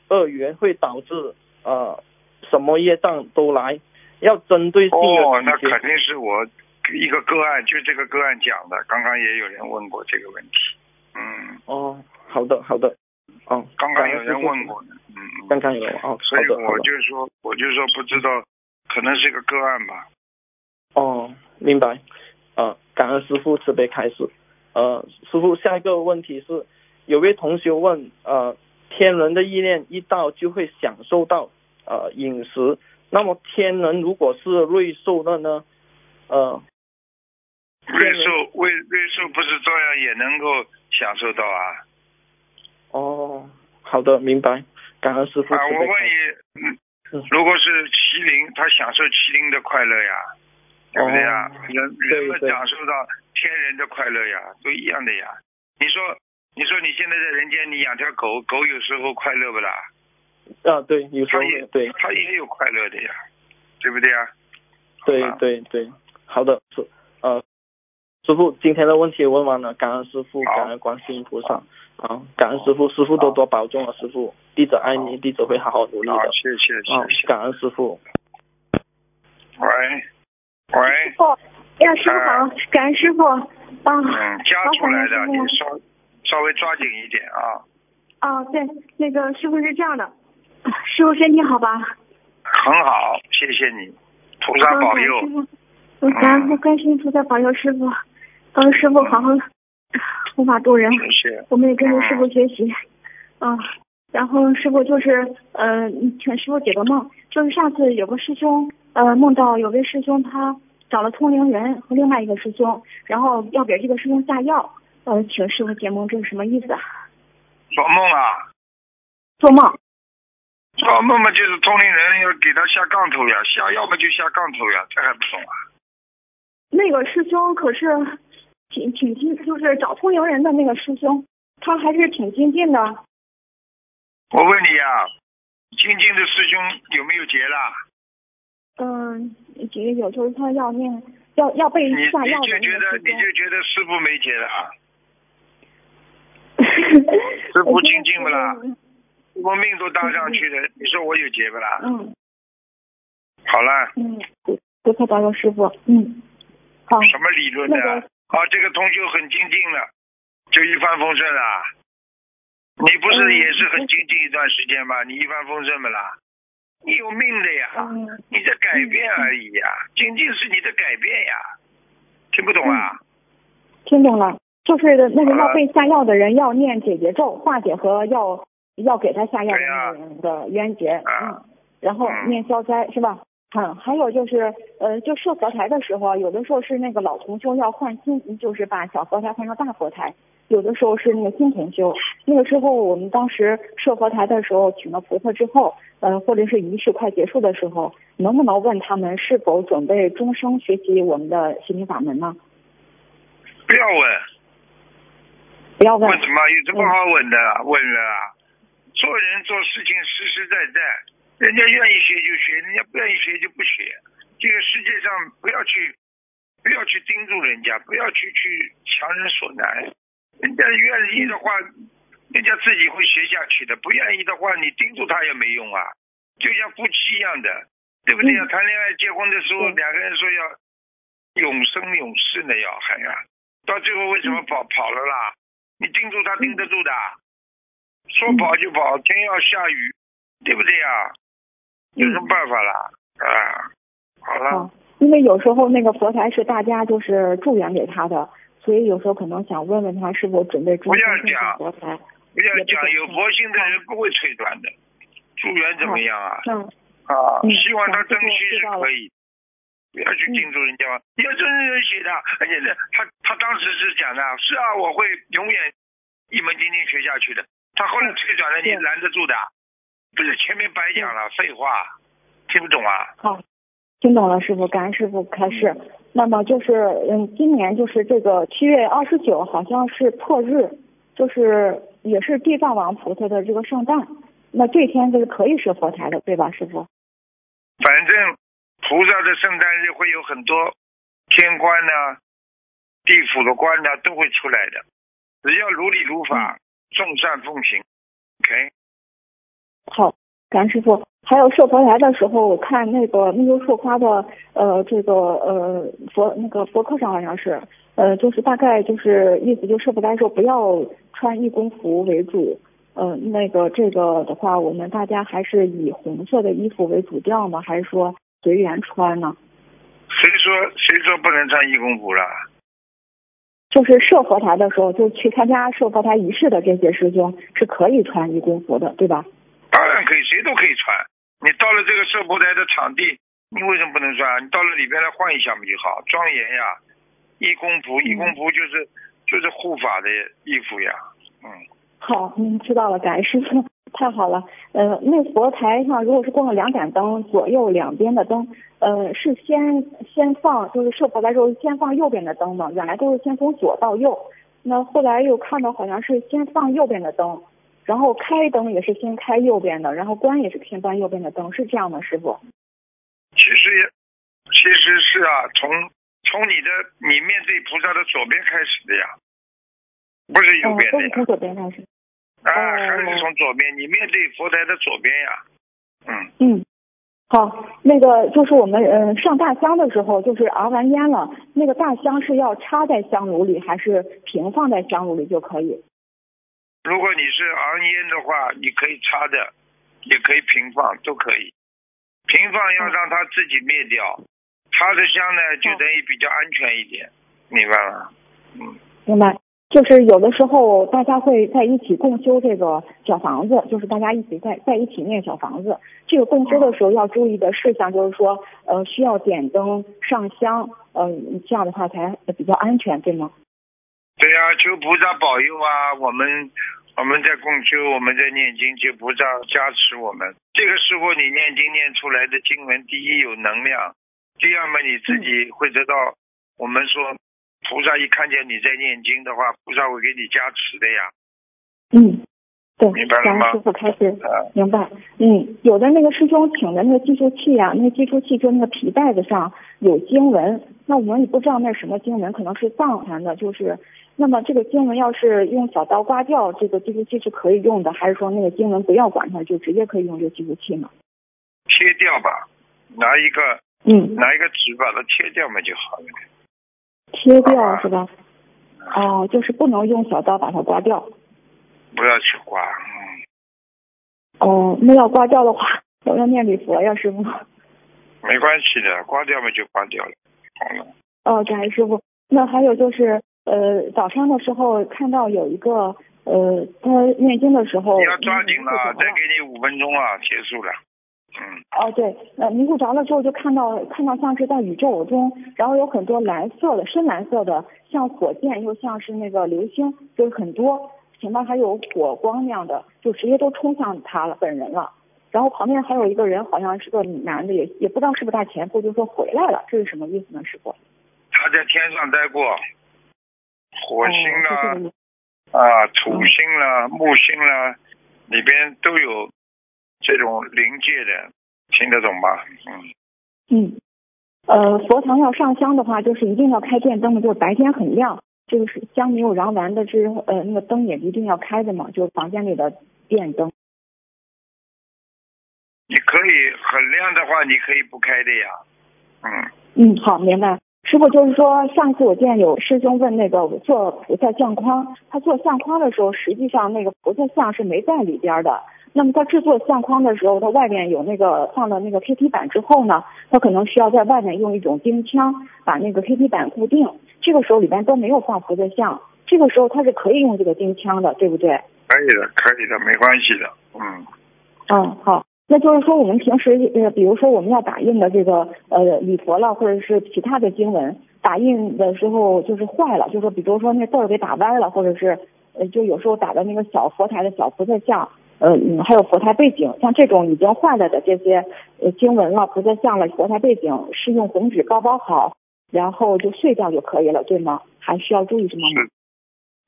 恶缘，会导致呃什么业障都来。要针对性的哦，那肯定是我。一个个案，就这个个案讲的，刚刚也有人问过这个问题。嗯。哦，好的，好的。哦。刚刚有人问过。嗯嗯。刚刚有哦，所以我就说，我就说不知道，可能是个个案吧。哦，明白。呃，感恩师傅慈悲开始。呃，师傅，下一个问题是，有位同学问，呃，天人的意念一到就会享受到呃饮食，那么天人如果是瑞兽的呢？呃。瑞兽，瑞瑞兽不是照样也能够享受到啊？哦，好的，明白。感恩师傅。啊，我问你，嗯，如果是麒麟，他享受麒麟的快乐呀，对不对呀？人人们享受到天人的快乐呀，都一样的呀。你说，你说你现在在人间，你养条狗狗，有时候快乐不啦？啊，对，有时候也对，它也有快乐的呀，对不对呀？对对对，好的，是呃。师傅，今天的问题问完了，感恩师傅，感恩观世音菩萨，好，感恩师傅，师傅多多保重啊，师傅，弟子爱你，弟子会好好努力的，谢谢谢谢，感恩师傅。喂喂，师傅，呀，师傅好，感恩师傅，啊，嗯，加出来的，你稍稍微抓紧一点啊。哦，对，那个师傅是这样的，师傅身体好吧？很好，谢谢你，菩萨保佑。感恩观世音菩萨保佑师傅。帮师傅好好，护法度人，我们也跟着师傅学习。啊，然后师傅就是，呃，请师傅解个梦，就是上次有个师兄，呃，梦到有位师兄他找了通灵人和另外一个师兄，然后要给这个师兄下药，呃，请师傅解梦，这是什么意思啊？做梦啊，做梦，做梦嘛就是通灵人要给他下杠头呀，下药嘛就下杠头呀，这还不懂啊？那个师兄可是挺挺精，就是找通灵人的那个师兄，他还是挺精进的。我问你呀、精进的师兄有没有结了？嗯，结有，就是他要念，要要被你下药你就觉得你就觉得师傅没结了啊？师傅精进不啦我命都搭上去了，你说我有结不啦？嗯好了，嗯，多多保佑师傅。嗯，好。什么理论呢？那个啊，这个同学很精进了，就一帆风顺了。你不是嗯也是很精进一段时间吗？你一帆风顺不啦？你有命的呀，嗯你在改变而已呀，精进是你的改变呀，听不懂啊？听懂了，就是那个要被下药的人要念解结咒，化解和要要给他下药的那个人的冤结，啊嗯，然后嗯念消灾是吧？嗯，还有就是，呃，就设佛台的时候，有的时候是那个老同修要换新，就是把小佛台换成大佛台；有的时候是那个新同修。那个时候，我们当时设佛台的时候，请了菩萨之后，呃，或者是仪式快结束的时候，能不能问他们是否准备终生学习我们的心灵法门呢？不要问，不要问。问什么？有什么好问的啊？问了啊？做人做事情实实在在，人家愿意学就学，人家不愿意学就不学。这个世界上不要去，不要去盯住人家，不要去去强人所难。人家愿意的话，人家自己会学下去的；不愿意的话，你盯住他也没用啊。就像夫妻一样的，对不对呀？嗯谈恋爱结婚的时候，两个人说要永生永世呢，要还啊，到最后为什么嗯跑跑了啦？你盯住他盯得住的，说跑就跑，天要下雨，对不对呀？有什么办法啦？啊，好了好，，因为有时候那个佛台是大家就是助缘给他的，所以有时候可能想问问他是否准备终不要身讲。不要讲，有佛心的人不会退转的，助缘怎么样啊？嗯，啊，嗯希望他珍惜是可以，不要去盯住人家嘛。你要真人写的，而且呢，他他当时是讲的，是啊，我会永远一门精进学下去的。他后来退转了，你拦得住的？不是前面白讲了，废话，听不懂啊？好，听懂了，师傅，感恩师傅开示。那么就是，嗯，今年就是这个七月二十九，好像是破日，就是也是地藏王菩萨的这个圣诞。那这天就是可以设佛台的，对吧，师傅？反正菩萨的圣诞日会有很多天官呐、地府的官呐、都会出来的，只要如理如法，众善奉行，OK。好，感恩师傅。还有设佛台的时候，我看那个密州树花的呃这个呃佛那个博客上好像是呃就是大概就是意思就设佛台的时候不要穿义工服为主，呃那个这个的话，我们大家还是以红色的衣服为主调吗？还是说随缘穿呢？谁说谁说不能穿义工服了？就是设佛台的时候，就去参加设佛台仪式的这些师兄是可以穿义工服的，对吧？当然可以，谁都可以穿。你到了这个设佛台的场地，你为什么不能穿？你到了里边来换一下不就好？庄严呀，义工服，义工服就是就是护法的衣服呀，嗯。好，嗯，知道了，感恩师傅，太好了。呃，那佛台上如果是供了两盏灯，左右两边的灯，呃，是先先放，就是设佛台时候先放右边的灯嘛，原来都是先从左到右，那后来又看到好像是先放右边的灯，然后开灯也是先开右边的，然后关也是先关右边的灯，是这样吗，师傅？其实也其实是啊，从从你的你面对菩萨的左边开始的呀，不是右哦，边的呀，从左边开始。啊，哦还是从左边，你面对佛台的左边呀，嗯，嗯，好，那个就是我们嗯、呃上大香的时候，就是熬完烟了，那个大香是要插在香炉里，还是平放在香炉里就可以？如果你是昂烟的话，你可以插的，也可以平放，都可以。平放要让它自己灭掉，插着香呢就等于比较安全一点，明白吗？嗯，明白。就是有的时候大家会在一起共修这个小房子，就是大家一起在在一起念小房子。这个共修的时候要注意的事项就是说，呃，需要点灯上香，嗯、这样的话才比较安全，对吗？对呀、求菩萨保佑啊！我们我们在共修，我们在念经，求菩萨加持我们。这个时候你念经念出来的经文，第一有能量，第二嘛你自己会得到。我们说菩萨一看见你在念经的话，菩萨会给你加持的呀。嗯，对明白，了吗师傅开始啊，明白。嗯，有的那个师兄请的那个计数器啊，那个计数器就那个皮带子上有经文，那我们也不知道那是什么经文，可能是藏传的，就是。那么这个经文要是用小刀刮掉，这个计数器是可以用的，还是说那个经文不要管它，就直接可以用这个计数器呢？切掉吧，拿一个嗯，拿一个纸把它切掉嘛就好了。切掉是吧？哦，就是不能用小刀把它刮掉。不要去刮，嗯，哦，那要刮掉的话，我要念礼佛呀，师傅。没关系的，刮掉嘛就刮掉了，好了。哦，感恩师傅。那还有就是，呃，早上的时候看到有一个，呃，他念经的时候，你要抓紧了，再给你五分钟啊，结束了。嗯，哦，对，呃，迷糊着了之后就看到看到像是在宇宙中，然后有很多蓝色的、深蓝色的，像火箭又像是那个流星，就是很多，前面还有火光那样的，就直接都冲向他了本人了。然后旁边还有一个人，好像是个男的，也也不知道是不是他前夫，就说回来了，这是什么意思呢，师傅？他在天上待过，火星啦啊，土星啦、木星啦，里边都有这种灵界的，听得懂吧？嗯，嗯，呃，佛堂要上香的话，就是一定要开电灯的，就是白天很亮，这个是香没有燃完的之后，呃，那个灯也一定要开的嘛，就是房间里的电灯。你可以很亮的话，你可以不开的呀。嗯，嗯，好，明白。师傅就是说，上次我见有师兄问那个做菩萨相框，他做相框的时候，实际上那个菩萨像是没在里边的。那么他制作相框的时候，他外面有那个放了那个 KT 板之后呢，他可能需要在外面用一种钉枪把那个 KT 板固定。这个时候里边都没有放菩萨像，这个时候他是可以用这个钉枪的，对不对？可以的，可以的，没关系的。嗯，嗯，好，那就是说我们平时呃，比如说我们要打印的这个呃礼佛了，或者是其他的经文，打印的时候就是坏了，就是说比如说那字儿给打歪了，或者是呃就有时候打的那个小佛台的小菩萨像，呃嗯还有佛台背景，像这种已经坏了的这些呃经文了、菩萨像了、佛台背景，是用红纸包包好，然后就碎掉就可以了，对吗？还需要注意什么吗？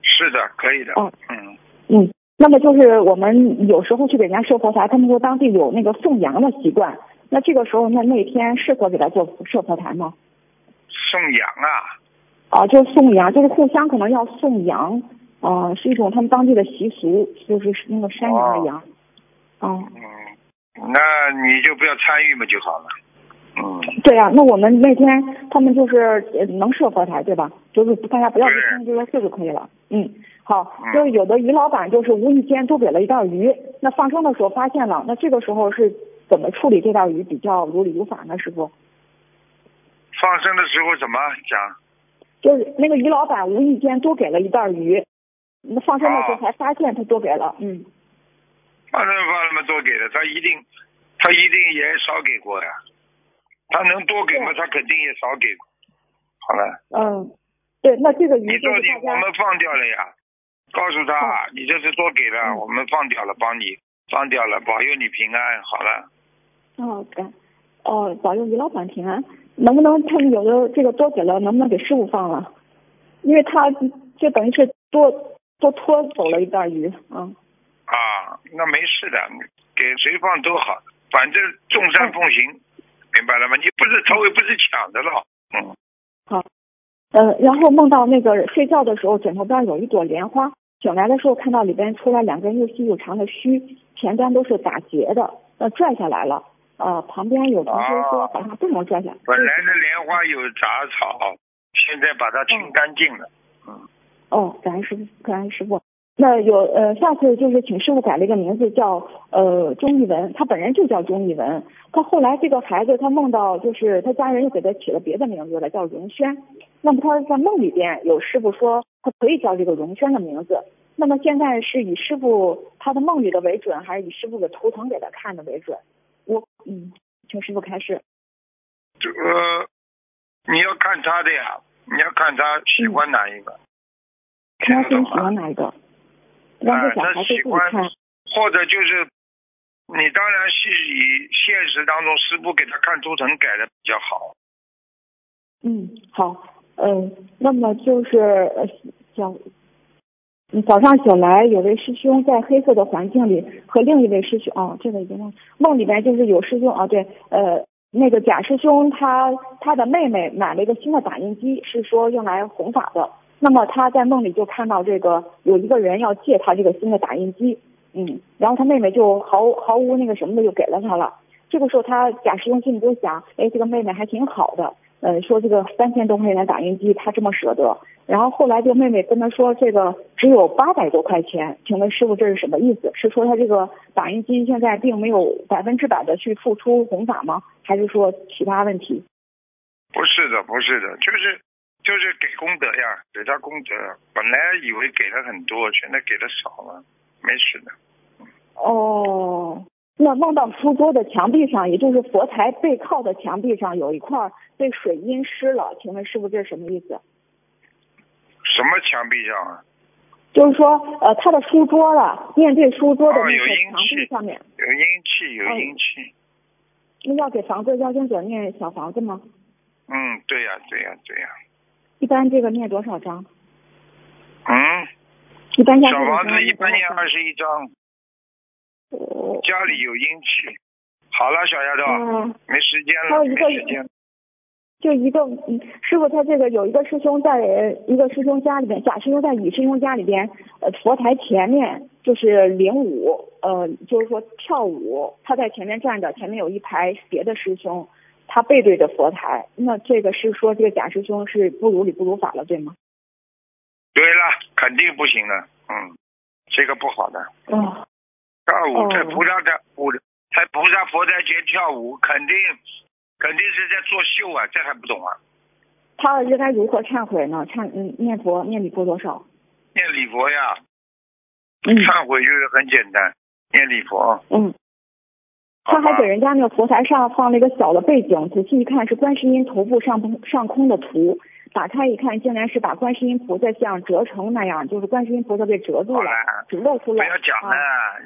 是的，可以的。哦嗯，嗯，那么就是我们有时候去给人家设佛台，他们说当地有那个送羊的习惯，那这个时候那那天适合给他做设佛台吗？送羊啊，啊，就是送羊，就是互相可能要送羊，啊、是一种他们当地的习俗，就是那个山羊的羊。哦、嗯，那你就不要参与嘛就好了。嗯，对啊，那我们那天他们就是呃能设佛台对吧？就是大家不要去听就说这就可以了。嗯，好，嗯就是有的鱼老板就是无意间多给了一袋鱼，那放生的时候发现了，那这个时候是怎么处理这袋鱼比较如理如法呢？师傅？放生的时候怎么讲？就是那个鱼老板无意间多给了一袋鱼，那放生的时候哦才发现他多给了，嗯。放生放那么多给的，他一定他一定也少给过呀。他能多给吗，他肯定也少给。好了，嗯，对，那这个鱼你到底我们放掉了呀？告诉他，你这是多给了，嗯我们放掉了，帮你放掉了，保佑你平安。好了，哦，感哦，保佑你老板平安。能不能他们有的这个多给了，能不能给师傅放了？因为他就等于是多多拖走了一袋鱼，嗯。啊，那没事的，给谁放都好，反正众善奉行，明白了吗？你不是偷，又不是抢的了。嗯，好呃，然后梦到那个睡觉的时候，枕头边有一朵莲花，醒来的时候看到里边出来两根又细又长的须，前端都是打结的，呃，拽下来了。呃，旁边有同学说哦好像不能拽下来。本来的莲花有杂草，现在把它清干净了。嗯哦，感恩师傅，感恩师傅。那有呃，下次就是请师傅改了一个名字叫呃钟义文，他本人就叫钟义文。他后来这个孩子他梦到就是他家人又给他起了别的名字了，叫荣轩。那么他在梦里边有师傅说他可以叫这个荣轩的名字。那么现在是以师傅他的梦里的为准，还是以师傅的图腾给他看的为准？我嗯，请师傅开始。这个你要看他的呀，你要看他喜欢哪一个。看他自己喜欢哪一个，让这小孩子自己看。或者就是你当然是以现实当中师傅给他看图腾改的比较好。嗯，好，嗯，那么就是呃小。早上醒来，有位师兄在黑色的环境里和另一位师兄，哦，这个已经忘梦里边就是有师兄啊，对，呃，那个贾师兄他他的妹妹买了一个新的打印机，是说用来弘法的。那么他在梦里就看到这个有一个人要借他这个新的打印机，嗯，然后他妹妹就毫毫无那个什么的就给了他了。这个时候他贾师兄心里就想，哎，这个妹妹还挺好的，呃，说这个三千多块钱打印机他这么舍得。然后后来这个妹妹跟他说，这个只有八百多块钱，请问师傅这是什么意思？是说他这个打印机现在并没有百分之百的去付出弘法吗？还是说其他问题？不是的，不是的，就是就是给功德呀，给他功德。本来以为给了很多，现在给的少了，没事的。哦，那梦到书桌的墙壁上，也就是佛台背靠的墙壁上有一块被水阴湿了，请问师傅这是什么意思？什么墙壁上啊？就是说，呃，他的书桌了，面对书桌的那个墙壁上面有阴气，有阴气。那要给房子要经者念小房子吗？嗯，对呀，对呀，对呀。一般这个念多少张？嗯。一般小房子一般念二十一张。家里有阴气。好了，小丫头，没时间了，没时间。就一个嗯，师傅他这个有一个师兄在一个师兄家里边，贾师兄在乙师兄家里边，呃，佛台前面就是领舞，呃，就是说跳舞，他在前面站着，前面有一排别的师兄，他背对着佛台，那这个是说这个贾师兄是不如理不如法了，对吗？对了，肯定不行的，嗯，这个不好的。哦。跳舞在菩萨的舞，在菩萨佛台前跳舞，肯定。肯定是在作秀啊，这还不懂啊？他应该如何忏悔呢？忏嗯，念佛念礼佛多少？念礼佛呀。嗯。忏悔就是很简单，念礼佛。嗯。他还给人家那个佛台上放了一个小的背景，仔细一看是观世音头部上空上空的图，打开一看，竟然是把观世音菩萨像折成那样，就是观世音菩萨被折住了，只露出了。不要讲了，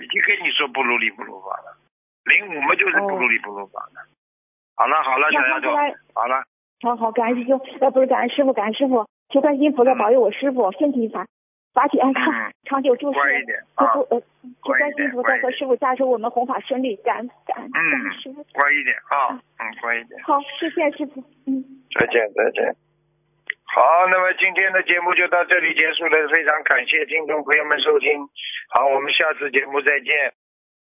已经跟你说不如理不如法了，零五嘛就是不如理不如法的。好了好了，小丫头，好了，好好感恩师兄，呃不是感恩师傅，感恩师傅，求观世音菩萨保佑我师傅身体法法体安康，长久住世，不不呃，就在幸福在和师傅加持我们弘法顺利，感恩感恩师傅，乖一点啊，嗯乖一点，好谢谢师傅，嗯，再见再见，好，那么今天的节目就到这里结束了，非常感谢听众朋友们收听，好，我们下次节目再见。